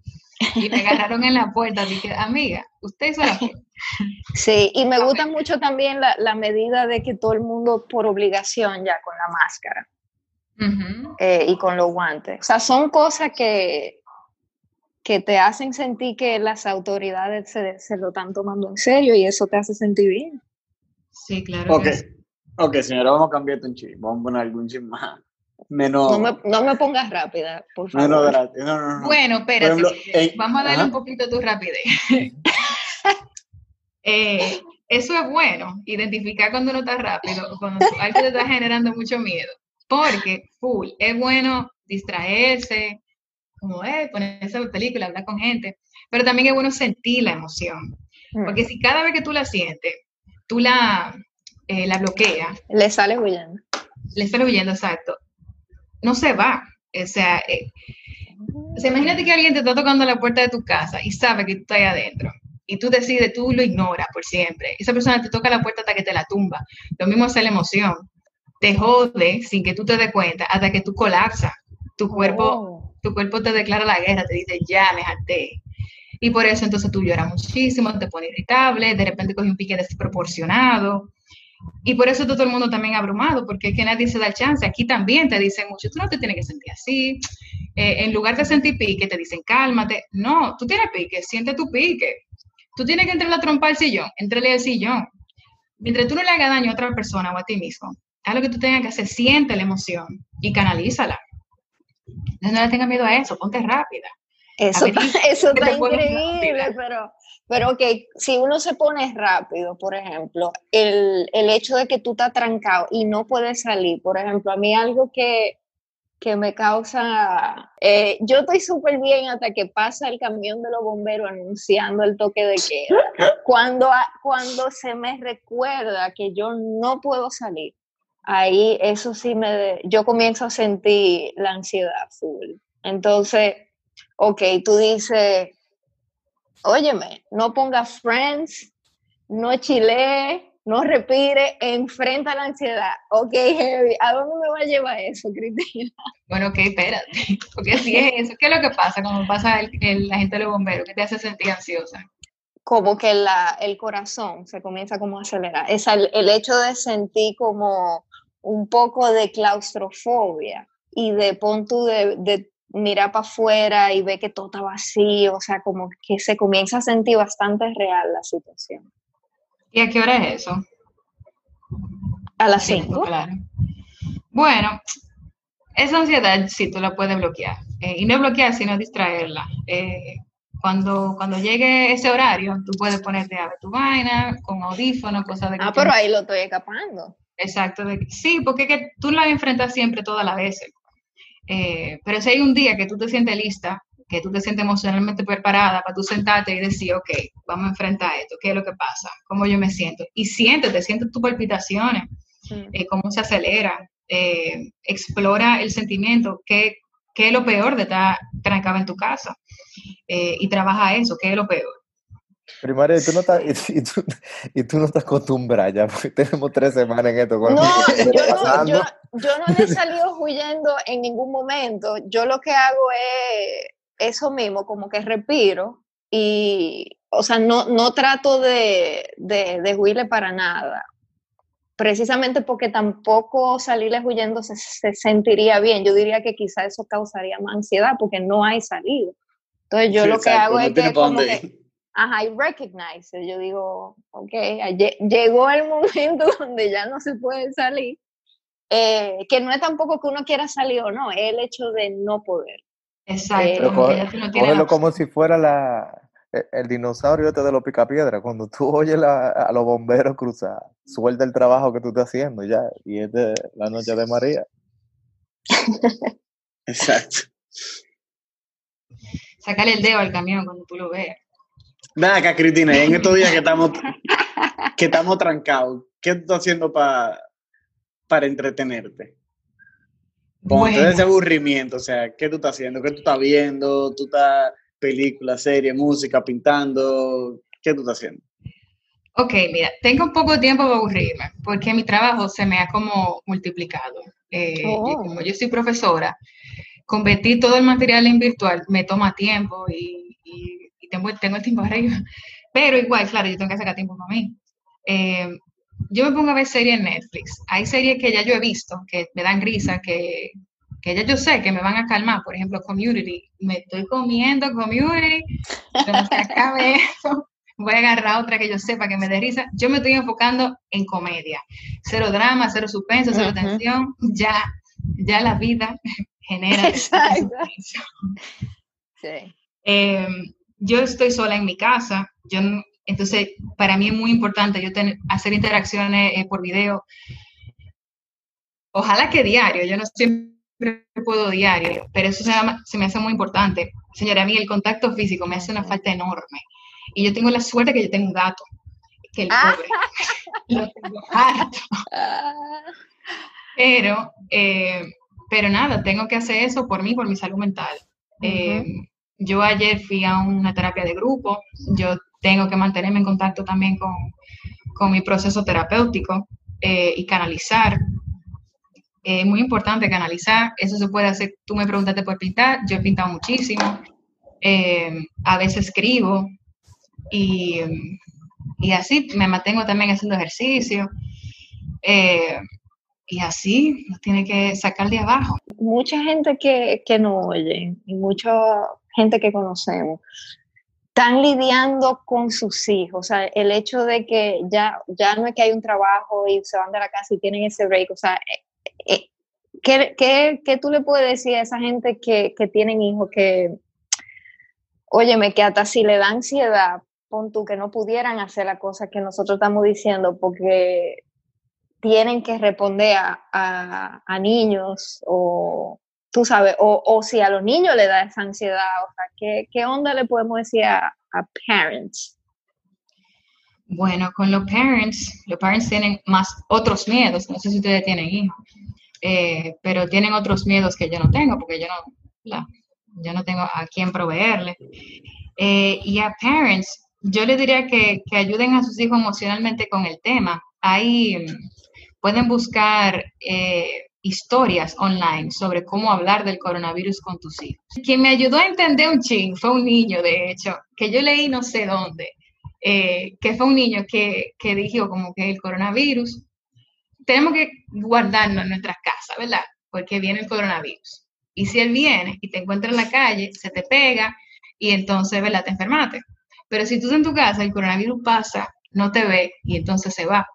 [SPEAKER 2] Y me agarraron en la puerta. Dije, amiga, usted hizo la
[SPEAKER 3] Sí, y me gusta mucho también la, la, medida de que todo el mundo por obligación ya con la máscara. eh, y con los guantes. O sea, son cosas que, que te hacen sentir que las autoridades se, se, lo están tomando en serio y eso te hace sentir bien.
[SPEAKER 2] Sí, claro.
[SPEAKER 4] Ok, ok, señora, vamos a cambiar un chip, vamos a poner algún chip más. Menos,
[SPEAKER 3] no, me, no me pongas rápida, por favor.
[SPEAKER 4] Menos gratis. No, no, no.
[SPEAKER 2] Bueno, espérate. Ejemplo, eh, vamos a darle ajá. un poquito tu rapidez. eh, eso es bueno, identificar cuando uno está rápido, cuando algo te está generando mucho miedo. Porque, full, es bueno distraerse, como, eh, ponerse a película, hablar con gente, pero también es bueno sentir la emoción, porque si cada vez que tú la sientes, tú la, eh, la bloqueas.
[SPEAKER 3] Le sale huyendo.
[SPEAKER 2] Le sale huyendo, exacto. No se va. O sea, eh, O sea, imagínate que alguien te está tocando la puerta de tu casa y sabe que tú estás ahí adentro. Y tú decides, tú lo ignoras por siempre. Esa persona te toca la puerta hasta que te la tumba. Lo mismo es la emoción. Te jode sin que tú te des cuenta hasta que tú colapsas. Tu cuerpo, oh. tu cuerpo te declara la guerra, te dice, ya, me harté. Y por eso entonces tú lloras muchísimo, te pone irritable, de repente coge un pique desproporcionado. Y por eso todo el mundo también abrumado, porque es que nadie se da el chance. Aquí también te dicen mucho, tú no te tienes que sentir así. Eh, en lugar de sentir pique, te dicen cálmate. No, tú tienes pique, siente tu pique. Tú tienes que entrar la trompa al sillón, entrele al sillón. Mientras tú no le hagas daño a otra persona o a ti mismo, haz lo que tú tengas que hacer, siente la emoción y canalízala. No le tengas miedo a eso, ponte rápida.
[SPEAKER 3] Eso, eso está increíble, pero, pero que si uno se pone rápido, por ejemplo, el, el, hecho de que tú estás trancado y no puedes salir, por ejemplo, a mí algo que, que me causa, eh, yo estoy súper bien hasta que pasa el camión de los bomberos anunciando el toque de queda. Cuando, cuando se me recuerda que yo no puedo salir, ahí eso sí me, yo comienzo a sentir la ansiedad full. Entonces, ok, tú dices, óyeme, no pongas friends, no chile, no respire, enfrenta la ansiedad. Ok, Harry, ¿a dónde me va a llevar eso, Cristina?
[SPEAKER 2] Bueno, ok, espérate, porque así es eso. ¿Qué es lo que pasa cuando pasa el, la gente de los bomberos? ¿Qué te hace sentir ansiosa?
[SPEAKER 3] Como que la, el corazón se comienza como a acelerar. Es el, el hecho de sentir como un poco de claustrofobia y de pon de, de mira para afuera y ve que todo está vacío, o sea, como que se comienza a sentir bastante real la situación.
[SPEAKER 2] ¿Y a qué hora es eso?
[SPEAKER 3] A las 5.
[SPEAKER 2] Claro. Bueno, esa ansiedad sí tú la puedes bloquear. Eh, y no bloquear, sino distraerla. Eh, cuando, cuando llegue ese horario, tú puedes ponerte a ver tu vaina con audífono, cosas de...
[SPEAKER 3] Ah, pero ahí lo estoy escapando.
[SPEAKER 2] Exacto. sí, porque que tú la enfrentas siempre todas las veces. Eh, pero si hay un día que tú te sientes lista, que tú te sientes emocionalmente preparada para tú sentarte y decir, ok, vamos a enfrentar esto, ¿qué es lo que pasa? ¿Cómo yo me siento? Y siéntete, siente tus palpitaciones, eh, cómo se acelera, eh, explora el sentimiento, qué, qué, es lo peor de estar trancada en tu casa y trabaja eso, qué es lo peor.
[SPEAKER 1] Primaria, y tú no estás, y, tú, y tú no estás acostumbrada ya, porque tenemos tres semanas en esto.
[SPEAKER 3] No, yo no, yo, yo no he salido huyendo en ningún momento. Yo lo que hago es eso mismo, como que respiro y, o sea, no, no trato de, de, de huirle para nada. Precisamente porque tampoco salirles huyendo se, se, sentiría bien. Yo diría que quizá eso causaría más ansiedad porque no hay salida. Entonces yo lo que hago es que como que ajá, I recognize Yo digo, ok, llegó el momento donde ya no se puede salir. Eh, que no es tampoco que uno quiera salir o no, es el hecho de no poder.
[SPEAKER 2] Exacto.
[SPEAKER 1] cógelo como si fuera la, e, el dinosaurio este de los picapiedras. Cuando tú oyes a los bomberos cruzar, suelta el trabajo que tú estás haciendo ya. Y es de la noche de María.
[SPEAKER 4] Exacto.
[SPEAKER 2] Sácale el dedo al camión cuando tú lo veas.
[SPEAKER 4] Ven acá, Cristina, en estos días que estamos, que estamos trancados, ¿qué tú estás haciendo para para entretenerte? Cuando bueno. ese aburrimiento, o sea, ¿qué tú estás haciendo? ¿Qué tú estás viendo? ¿Tú estás película, serie, música, pintando? ¿Qué tú estás haciendo?
[SPEAKER 2] Ok, mira, tengo poco tiempo para aburrirme, porque mi trabajo se me ha como multiplicado. Eh, oh. como yo soy profesora, convertir todo el material en virtual me toma tiempo y, y tengo, tengo el tiempo arriba. Pero igual, claro, yo tengo que sacar tiempo para mí. Eh, yo me pongo a ver series en Netflix. Hay series que ya yo he visto, que me dan risa, que, que ya yo sé que me van a calmar. Por ejemplo, Community. Me estoy comiendo Community. Cuando se acabe eso, voy a agarrar otra que yo sepa que me dé risa. Yo me estoy enfocando en comedia. Cero drama, cero suspenso, cero tensión. Ya, ya la vida genera. Exacto. Sí. Eh, yo estoy sola en mi casa, yo, entonces para mí es muy importante yo tener, hacer interacciones eh, por video. Ojalá que diario, yo no siempre puedo diario, pero eso se, se, me hace muy importante. Señora, a mí el contacto físico me hace una falta enorme. Y yo tengo la suerte que yo tengo un gato, que el pobre lo tengo harto. Pero, eh, pero nada, tengo que hacer eso por mí, por mi salud mental. Yo ayer fui a una terapia de grupo, yo tengo que mantenerme en contacto también con, con mi proceso terapéutico eh, y canalizar. Es muy importante canalizar, eso se puede hacer, tú me preguntaste por pintar, yo he pintado muchísimo, eh, a veces escribo y, y, así me mantengo también haciendo ejercicio. Eh, y así nos tiene que sacar de abajo.
[SPEAKER 3] Mucha gente que, que no oye y mucha gente que conocemos están lidiando con sus hijos, o sea, el hecho de que ya, ya no es que hay un trabajo y se van de la casa y tienen ese break, o sea, eh, eh, ¿qué, qué, qué tú le puedes decir a esa gente que, que tienen hijos que, óyeme, que hasta si le da ansiedad, pon tú que no pudieran hacer la cosa que nosotros estamos diciendo porque tienen que responder a, a, niños o tú sabes, o, o, si a los niños le da esa ansiedad, o sea, ¿qué, qué onda le podemos decir a, a, parents?
[SPEAKER 2] Bueno, con los parents, los parents tienen más otros miedos, no sé si ustedes tienen hijos, eh, pero tienen otros miedos que yo no tengo, porque yo no, la, yo no tengo a quién proveerle. Eh, y a parents, yo les diría que, que ayuden a sus hijos emocionalmente con el tema. Ahí pueden buscar eh, historias online sobre cómo hablar del coronavirus con tus hijos. Quien me ayudó a entender un ching fue un niño, de hecho, que yo leí no sé dónde, eh, que fue un niño que, que dijo como que el coronavirus, tenemos que guardarnos en nuestras casas, ¿verdad? Porque viene el coronavirus. Y si él viene y te encuentra en la calle, se te pega y entonces, ¿verdad? Te enfermaste. Pero si tú estás en tu casa, el coronavirus pasa, no te ve y entonces se va.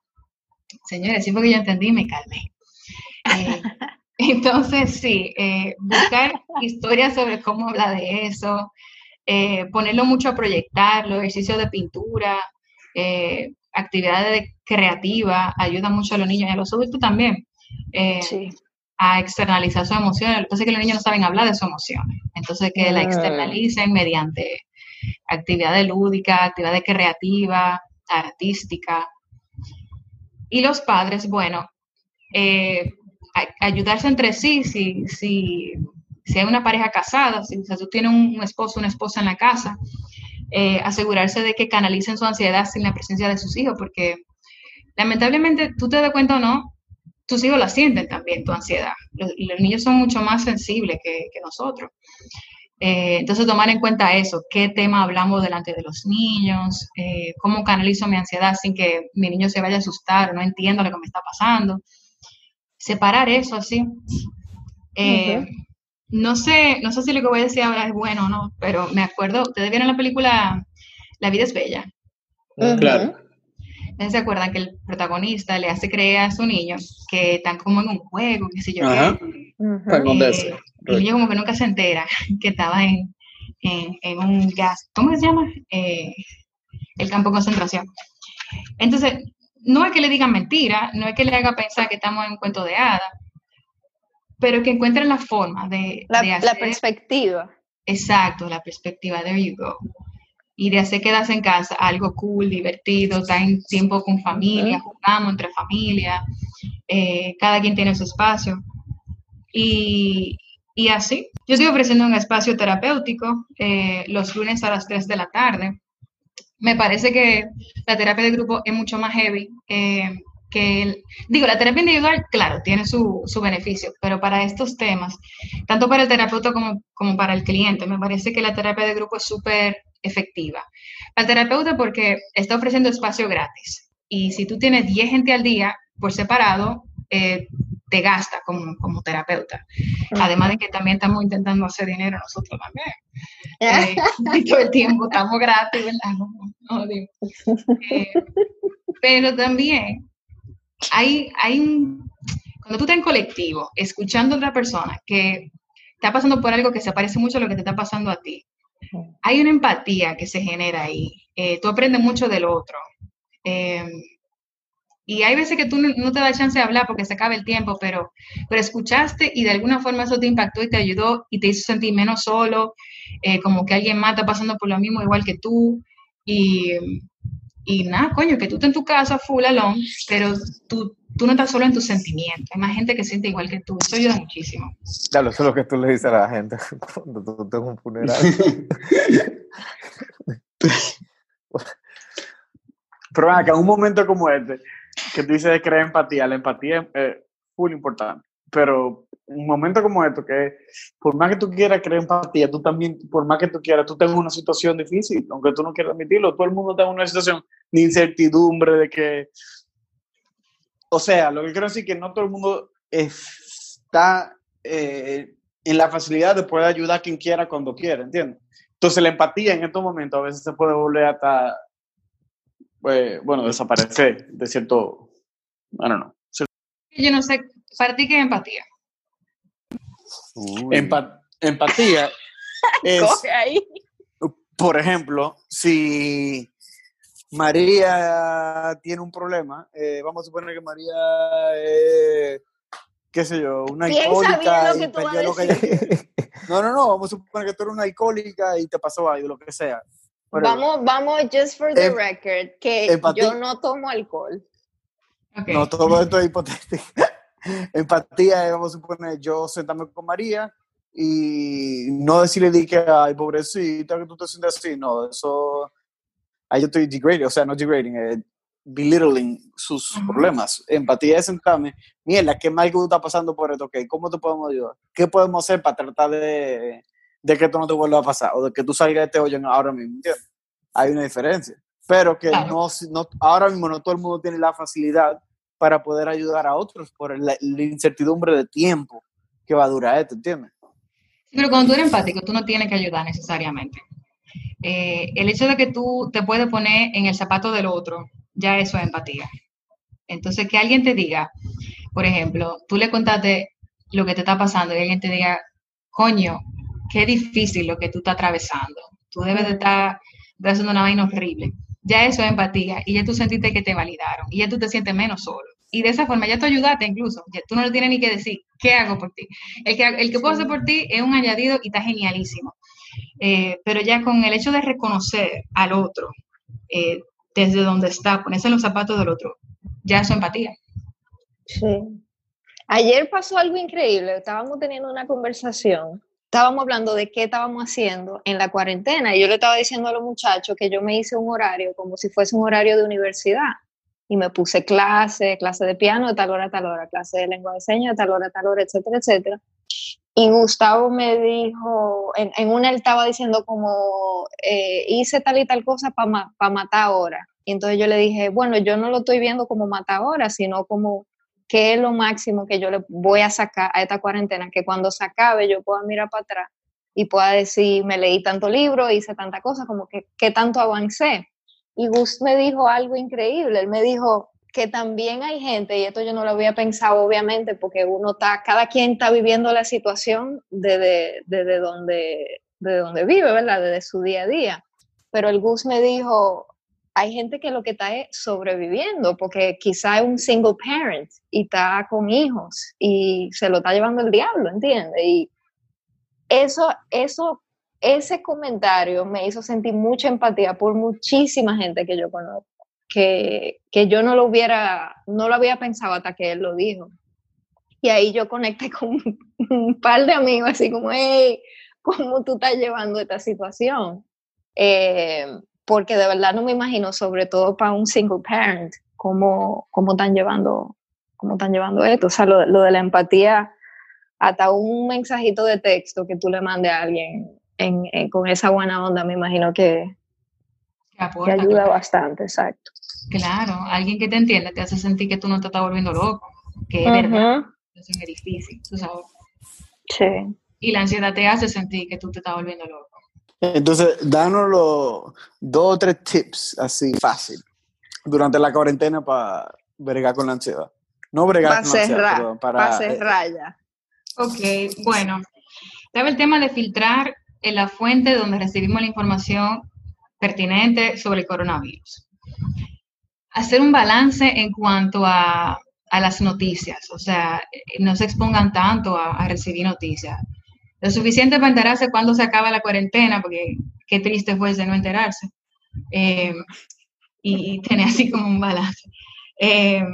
[SPEAKER 2] Señores, sí porque yo entendí me calmé. Eh, entonces, sí, eh, buscar historias sobre cómo habla de eso, eh, ponerlo mucho a proyectar, los ejercicios de pintura, actividades creativas, ayuda mucho a los niños y a los adultos también. a externalizar sus emociones. Lo que pasa es que los niños no saben hablar de sus emociones. Entonces, que la ah. externalicen mediante actividades lúdicas, actividades creativas, artísticas. Y los padres, bueno, eh, ayudarse entre sí, si, si, si, hay una pareja casada, si, tú tienes un, esposo, una esposa en la casa, eh, asegurarse de que canalicen su ansiedad sin la presencia de sus hijos, porque lamentablemente tú te das cuenta o no, tus hijos la sienten también, tu ansiedad. Los, niños son mucho más sensibles que, nosotros. Eh, entonces, tomar en cuenta eso, qué tema hablamos delante de los niños, eh, cómo canalizo mi ansiedad sin que mi niño se vaya a asustar, no entiendo lo que me está pasando separar eso así. Eh, no sé, no sé si lo que voy a decir ahora es bueno o no, pero me acuerdo, ustedes vieron la película La vida es bella.
[SPEAKER 4] Claro.
[SPEAKER 2] ¿Se acuerdan que el protagonista le hace creer a su niño que están como en un juego, qué sé yo
[SPEAKER 4] Ajá.
[SPEAKER 2] Eh, el niño como que nunca se entera que estaba en, en, un gas, ¿cómo se llama? Eh, el campo de concentración. Entonces, no es que le digan mentira, no es que le haga pensar que estamos en un cuento de hadas, pero que encuentren la forma de,
[SPEAKER 3] la, la perspectiva.
[SPEAKER 2] Exacto, la perspectiva, there you go. Y de hacer quedarse en casa algo cool, divertido, estar en tiempo con familia, jugamos entre familia, eh, cada quien tiene su espacio. Y, y, así, yo estoy ofreciendo un espacio terapéutico eh, los lunes a las 3 de la tarde me parece que la terapia de grupo es mucho más heavy eh, que el, digo, la terapia individual, claro, tiene su, su, beneficio, pero para estos temas, tanto para el terapeuta como, como para el cliente, me parece que la terapia de grupo es súper efectiva. Al terapeuta porque está ofreciendo espacio gratis y si tú tienes 10 gente al día por separado, eh, te gasta como, como terapeuta. Además de que también estamos intentando hacer dinero nosotros también. Eh, todo el tiempo estamos gratis, ¿verdad? Eh, pero también hay, hay un, cuando tú estás en colectivo, escuchando a otra persona que está pasando por algo que se parece mucho a lo que te está pasando a ti, hay una empatía que se genera ahí. Eh, tú aprendes mucho del otro. Y hay veces que tú no, te da chance de hablar porque se acaba el tiempo, pero, pero escuchaste y de alguna forma eso te impactó y te ayudó y te hizo sentir menos solo, eh, como que alguien más está pasando por lo mismo igual que tú. Y, y nada, coño, que tú estás en tu casa full alone, pero tu, tú no estás solo en tus sentimientos, hay más gente que siente igual que tú, eso ayuda muchísimo.
[SPEAKER 1] Claro, eso es lo que tú le dices a la gente cuando tú tengas un funeral.
[SPEAKER 4] Pero acá, un momento como este, que tú dices de crear empatía, la empatía es muy importante, pero un momento como esto, que por más que tú quieras crear empatía, tú también, por más que tú quieras, tú tengas una situación difícil, aunque tú no quieras admitirlo, todo el mundo está en una situación de incertidumbre, de que, o sea, lo que quiero decir es que no todo el mundo está eh, en la facilidad de poder ayudar a quien quiera cuando quiera, ¿entiendes? Entonces la empatía en estos momentos a veces se puede volver hasta, pues, bueno, desaparecer de cierto, bueno, no.
[SPEAKER 2] Yo no sé, ¿para ti qué es empatía?
[SPEAKER 4] empatía es, por ejemplo, si María tiene un problema, eh, vamos a suponer que María es, qué sé yo, una alcohólica No, no, no, vamos a suponer que tú eres una alcohólica y te pasó algo, lo que sea.
[SPEAKER 3] Vamos, vamos, just for the em, record, que yo no tomo alcohol.
[SPEAKER 4] No, todo esto es hipotético. Empatía vamos a suponer, yo sentarme con María y no decirle di que, ay, pobrecita, que tú te sientes así. No, eso, ahí yo estoy degrading, o sea, no degrading, eh, belittling sus problemas. Empatía es sentarme, mierda, ¿qué mal que tú estás pasando por esto? Okay, ¿Cómo te podemos ayudar? ¿Qué podemos hacer para tratar de, de que esto no te vuelva a pasar? O de que tú salgas de este hoyo ahora mismo, ¿entiendes? Hay una diferencia. Pero que no, no, ahora mismo no todo el mundo tiene la facilidad para poder ayudar a otros por la, incertidumbre de tiempo que va a durar esto, ¿entiendes?
[SPEAKER 2] Pero cuando tú eres empático, tú no tienes que ayudar necesariamente. Eh, el hecho de que tú te puedes poner en el zapato del otro, ya eso es empatía. Entonces, que alguien te diga, por ejemplo, tú le contaste lo que te está pasando y alguien te diga, coño, qué difícil lo que tú estás atravesando. Tú debes de estar haciendo una vaina horrible ya eso es empatía y ya tú sentiste que te validaron y ya tú te sientes menos solo. Y de esa forma ya tú ayudaste incluso, ya tú no le tienes ni que decir, ¿qué hago por ti? El que, el que puedo hacer por ti es un añadido y está genialísimo. Eh, pero ya con el hecho de reconocer al otro eh, desde donde está, ponerse los zapatos del otro, ya eso es empatía.
[SPEAKER 3] Sí. Ayer pasó algo increíble, estábamos teniendo una conversación estábamos hablando de qué estábamos haciendo en la cuarentena y yo le estaba diciendo a los muchachos que yo me hice un horario como si fuese un horario de universidad y me puse clase, clase de piano de tal hora tal hora, clase de lengua de señas de tal hora tal hora, etcétera, etcétera. Y Gustavo me dijo, en, en una él estaba diciendo como, eh, hice tal y tal cosa para pa matar ahora. Y entonces yo le dije, bueno, yo no lo estoy viendo como matar ahora, sino como qué es lo máximo que yo le voy a sacar a esta cuarentena, que cuando se acabe yo pueda mirar para atrás y pueda decir, me leí tanto libro, hice tanta cosa, como que qué tanto avancé. Y Gus me dijo algo increíble, él me dijo que también hay gente, y esto yo no lo había pensado obviamente, porque uno está, cada quien está viviendo la situación desde, desde, donde, de donde vive, ¿verdad? Desde su día a día. Pero el Gus me dijo, hay gente que lo que está es sobreviviendo, porque quizá es un single parent y está con hijos y se lo está llevando el diablo, ¿entiendes? Y eso, eso, ese comentario me hizo sentir mucha empatía por muchísima gente que yo conozco, que, que yo no lo hubiera, no lo había pensado hasta que él lo dijo. Y ahí yo conecté con un par de amigos, así como, hey, ¿cómo tú estás llevando esta situación? Eh, porque de verdad no me imagino, sobre todo para un single parent, cómo, cómo están llevando cómo están llevando esto. O sea, lo, de la empatía, hasta un mensajito de texto que tú le mandes a alguien con esa buena onda, me imagino que, que, ayuda bastante, exacto.
[SPEAKER 2] Claro, alguien que te entienda te hace sentir que tú no te estás volviendo loco, que es verdad, eso es difícil, tú sabes.
[SPEAKER 3] Sí.
[SPEAKER 2] Y la ansiedad te hace sentir que tú te estás volviendo loco.
[SPEAKER 4] Entonces, danos los dos o tres tips así fácil durante la cuarentena para bregar con la ansiedad. No bregar con la ansiedad,
[SPEAKER 3] para cerrar eh, ya.
[SPEAKER 2] Ok, bueno. Sabe el tema de filtrar en la fuente donde recibimos la información pertinente sobre el coronavirus. Hacer un balance en cuanto a, las noticias, o sea, no se expongan tanto a recibir noticias lo suficiente para enterarse cuando se acaba la cuarentena, porque qué triste fuese no enterarse. Eh, y, tener así como un balance. Eh,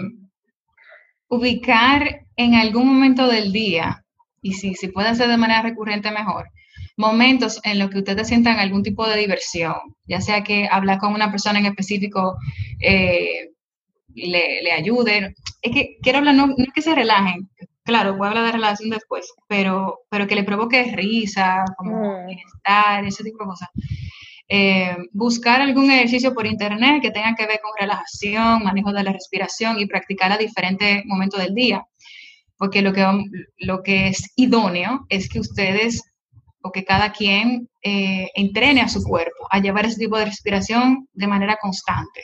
[SPEAKER 2] ubicar en algún momento del día, y si, si puede ser de manera recurrente mejor, momentos en los que ustedes sientan algún tipo de diversión, ya sea que hablar con una persona en específico eh, le, le, ayude. Es que quiero hablar, no, no que se relajen, claro, voy a hablar de relación después, pero, pero que le provoque risa, como bienestar, ese tipo de cosas. Eh, buscar algún ejercicio por internet que tenga que ver con relajación, manejo de la respiración y practicar a diferentes momentos del día. Porque lo que, lo que es idóneo es que ustedes o que cada quien eh, entrene a su cuerpo a llevar ese tipo de respiración de manera constante.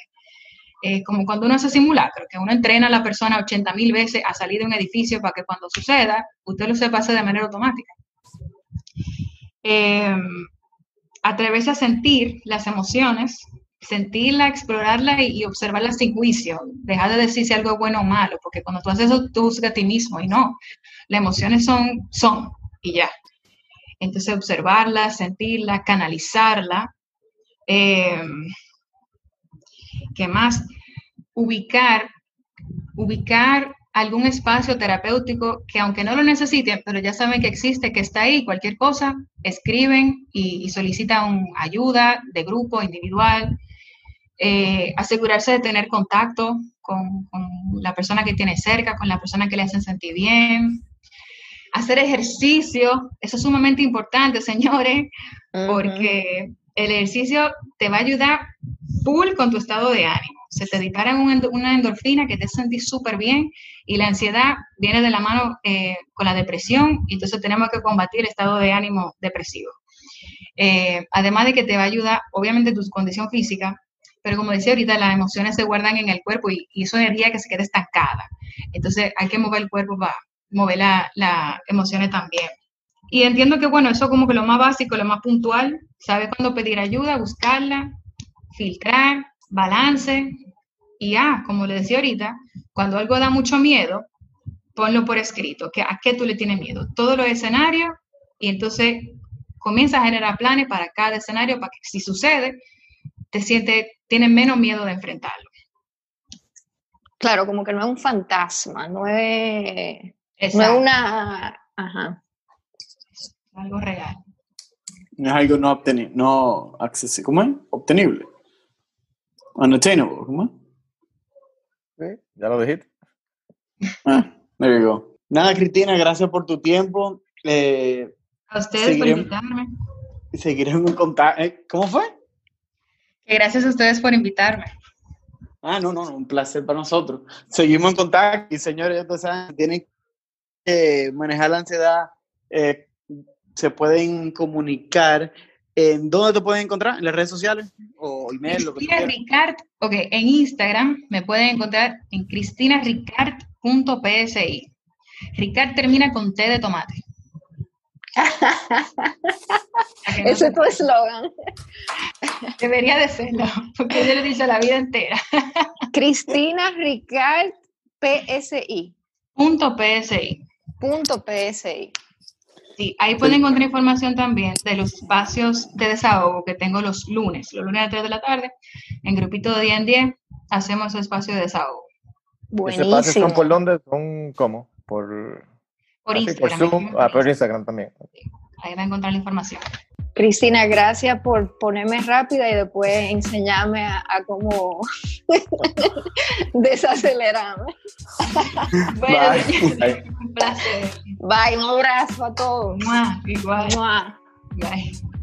[SPEAKER 2] Eh, como cuando uno hace simulacro, que uno entrena a la persona 80 mil veces a salir de un edificio para que cuando suceda, usted lo sepa hacer de manera automática. Eh, atreverse a sentir las emociones, sentirla, explorarla y, observarla sin juicio. Dejar de decir si algo es bueno o malo, porque cuando tú haces eso, tú juzgas a ti mismo y no. Las emociones son, son y ya. Entonces, observarla, sentirla, canalizarla. Eh, ¿Qué más? Ubicar, ubicar algún espacio terapéutico que aunque no lo necesiten, pero ya saben que existe, que está ahí, cualquier cosa, escriben y, solicitan ayuda de grupo, individual, eh, asegurarse de tener contacto con, la persona que tiene cerca, con la persona que le hacen sentir bien, hacer ejercicio, eso es sumamente importante, señores, porque el ejercicio te va a ayudar full con tu estado de ánimo se te dispara una endorfina que te sentís súper bien y la ansiedad viene de la mano eh, con la depresión y entonces tenemos que combatir el estado de ánimo depresivo. Eh, además de que te va a ayudar, obviamente, tu condición física, pero como decía ahorita, las emociones se guardan en el cuerpo y, eso energía que se queda estancada. Entonces hay que mover el cuerpo para mover las la emociones también. Y entiendo que, bueno, eso como que lo más básico, lo más puntual, sabe cuándo pedir ayuda, buscarla, filtrar, balance, y ah, como le decía ahorita, cuando algo da mucho miedo, ponlo por escrito, que a qué tú le tienes miedo, todos los escenarios, y entonces comienza a generar planes para cada escenario para que si sucede, te sientes, tienes menos miedo de enfrentarlo.
[SPEAKER 3] Claro, como que no es un fantasma, no es, no es una... Ajá.
[SPEAKER 2] Algo real.
[SPEAKER 4] No es algo no obtenible, no accesible, ¿cómo es? Obtenible. Unattainable, ¿cómo
[SPEAKER 1] ya lo dijiste.
[SPEAKER 4] Ah, there you go. Nada, Cristina, gracias por tu tiempo.
[SPEAKER 2] Eh, a ustedes por invitarme.
[SPEAKER 4] Seguiremos en contacto. Eh, ¿Cómo fue?
[SPEAKER 2] gracias a ustedes por invitarme.
[SPEAKER 4] Ah, no, no, un placer para nosotros. Seguimos en contacto y señores, ya saben, tienen que manejar la ansiedad, eh, se pueden comunicar ¿En dónde te pueden encontrar? ¿En las redes sociales? ¿O email?
[SPEAKER 2] Lo que Ricard, ok, en Instagram me pueden encontrar en cristinaricard.psi. Ricard termina con T de tomate.
[SPEAKER 3] Ese es tu eslogan.
[SPEAKER 2] Debería de serlo, porque yo lo he dicho la vida entera.
[SPEAKER 3] Cristina Ricard PSI.
[SPEAKER 2] Punto PSI.
[SPEAKER 3] Punto PSI.
[SPEAKER 2] Sí, ahí pueden encontrar información también de los espacios de desahogo que tengo los lunes, los lunes a 3 de la tarde, en grupito de 10 en 10, hacemos espacio de desahogo.
[SPEAKER 1] Buenísimo. ¿Ese espacio son por dónde? ¿Son cómo? Por,
[SPEAKER 2] por Instagram.
[SPEAKER 1] Por Zoom, ah, por Instagram también.
[SPEAKER 2] Ahí va a encontrar la información.
[SPEAKER 3] Cristina, gracias por ponerme rápida y después enseñarme a, cómo desacelerarme.
[SPEAKER 2] bueno, Bye. un placer.
[SPEAKER 3] Bye, un abrazo a todos.
[SPEAKER 2] Igual.
[SPEAKER 3] Bye.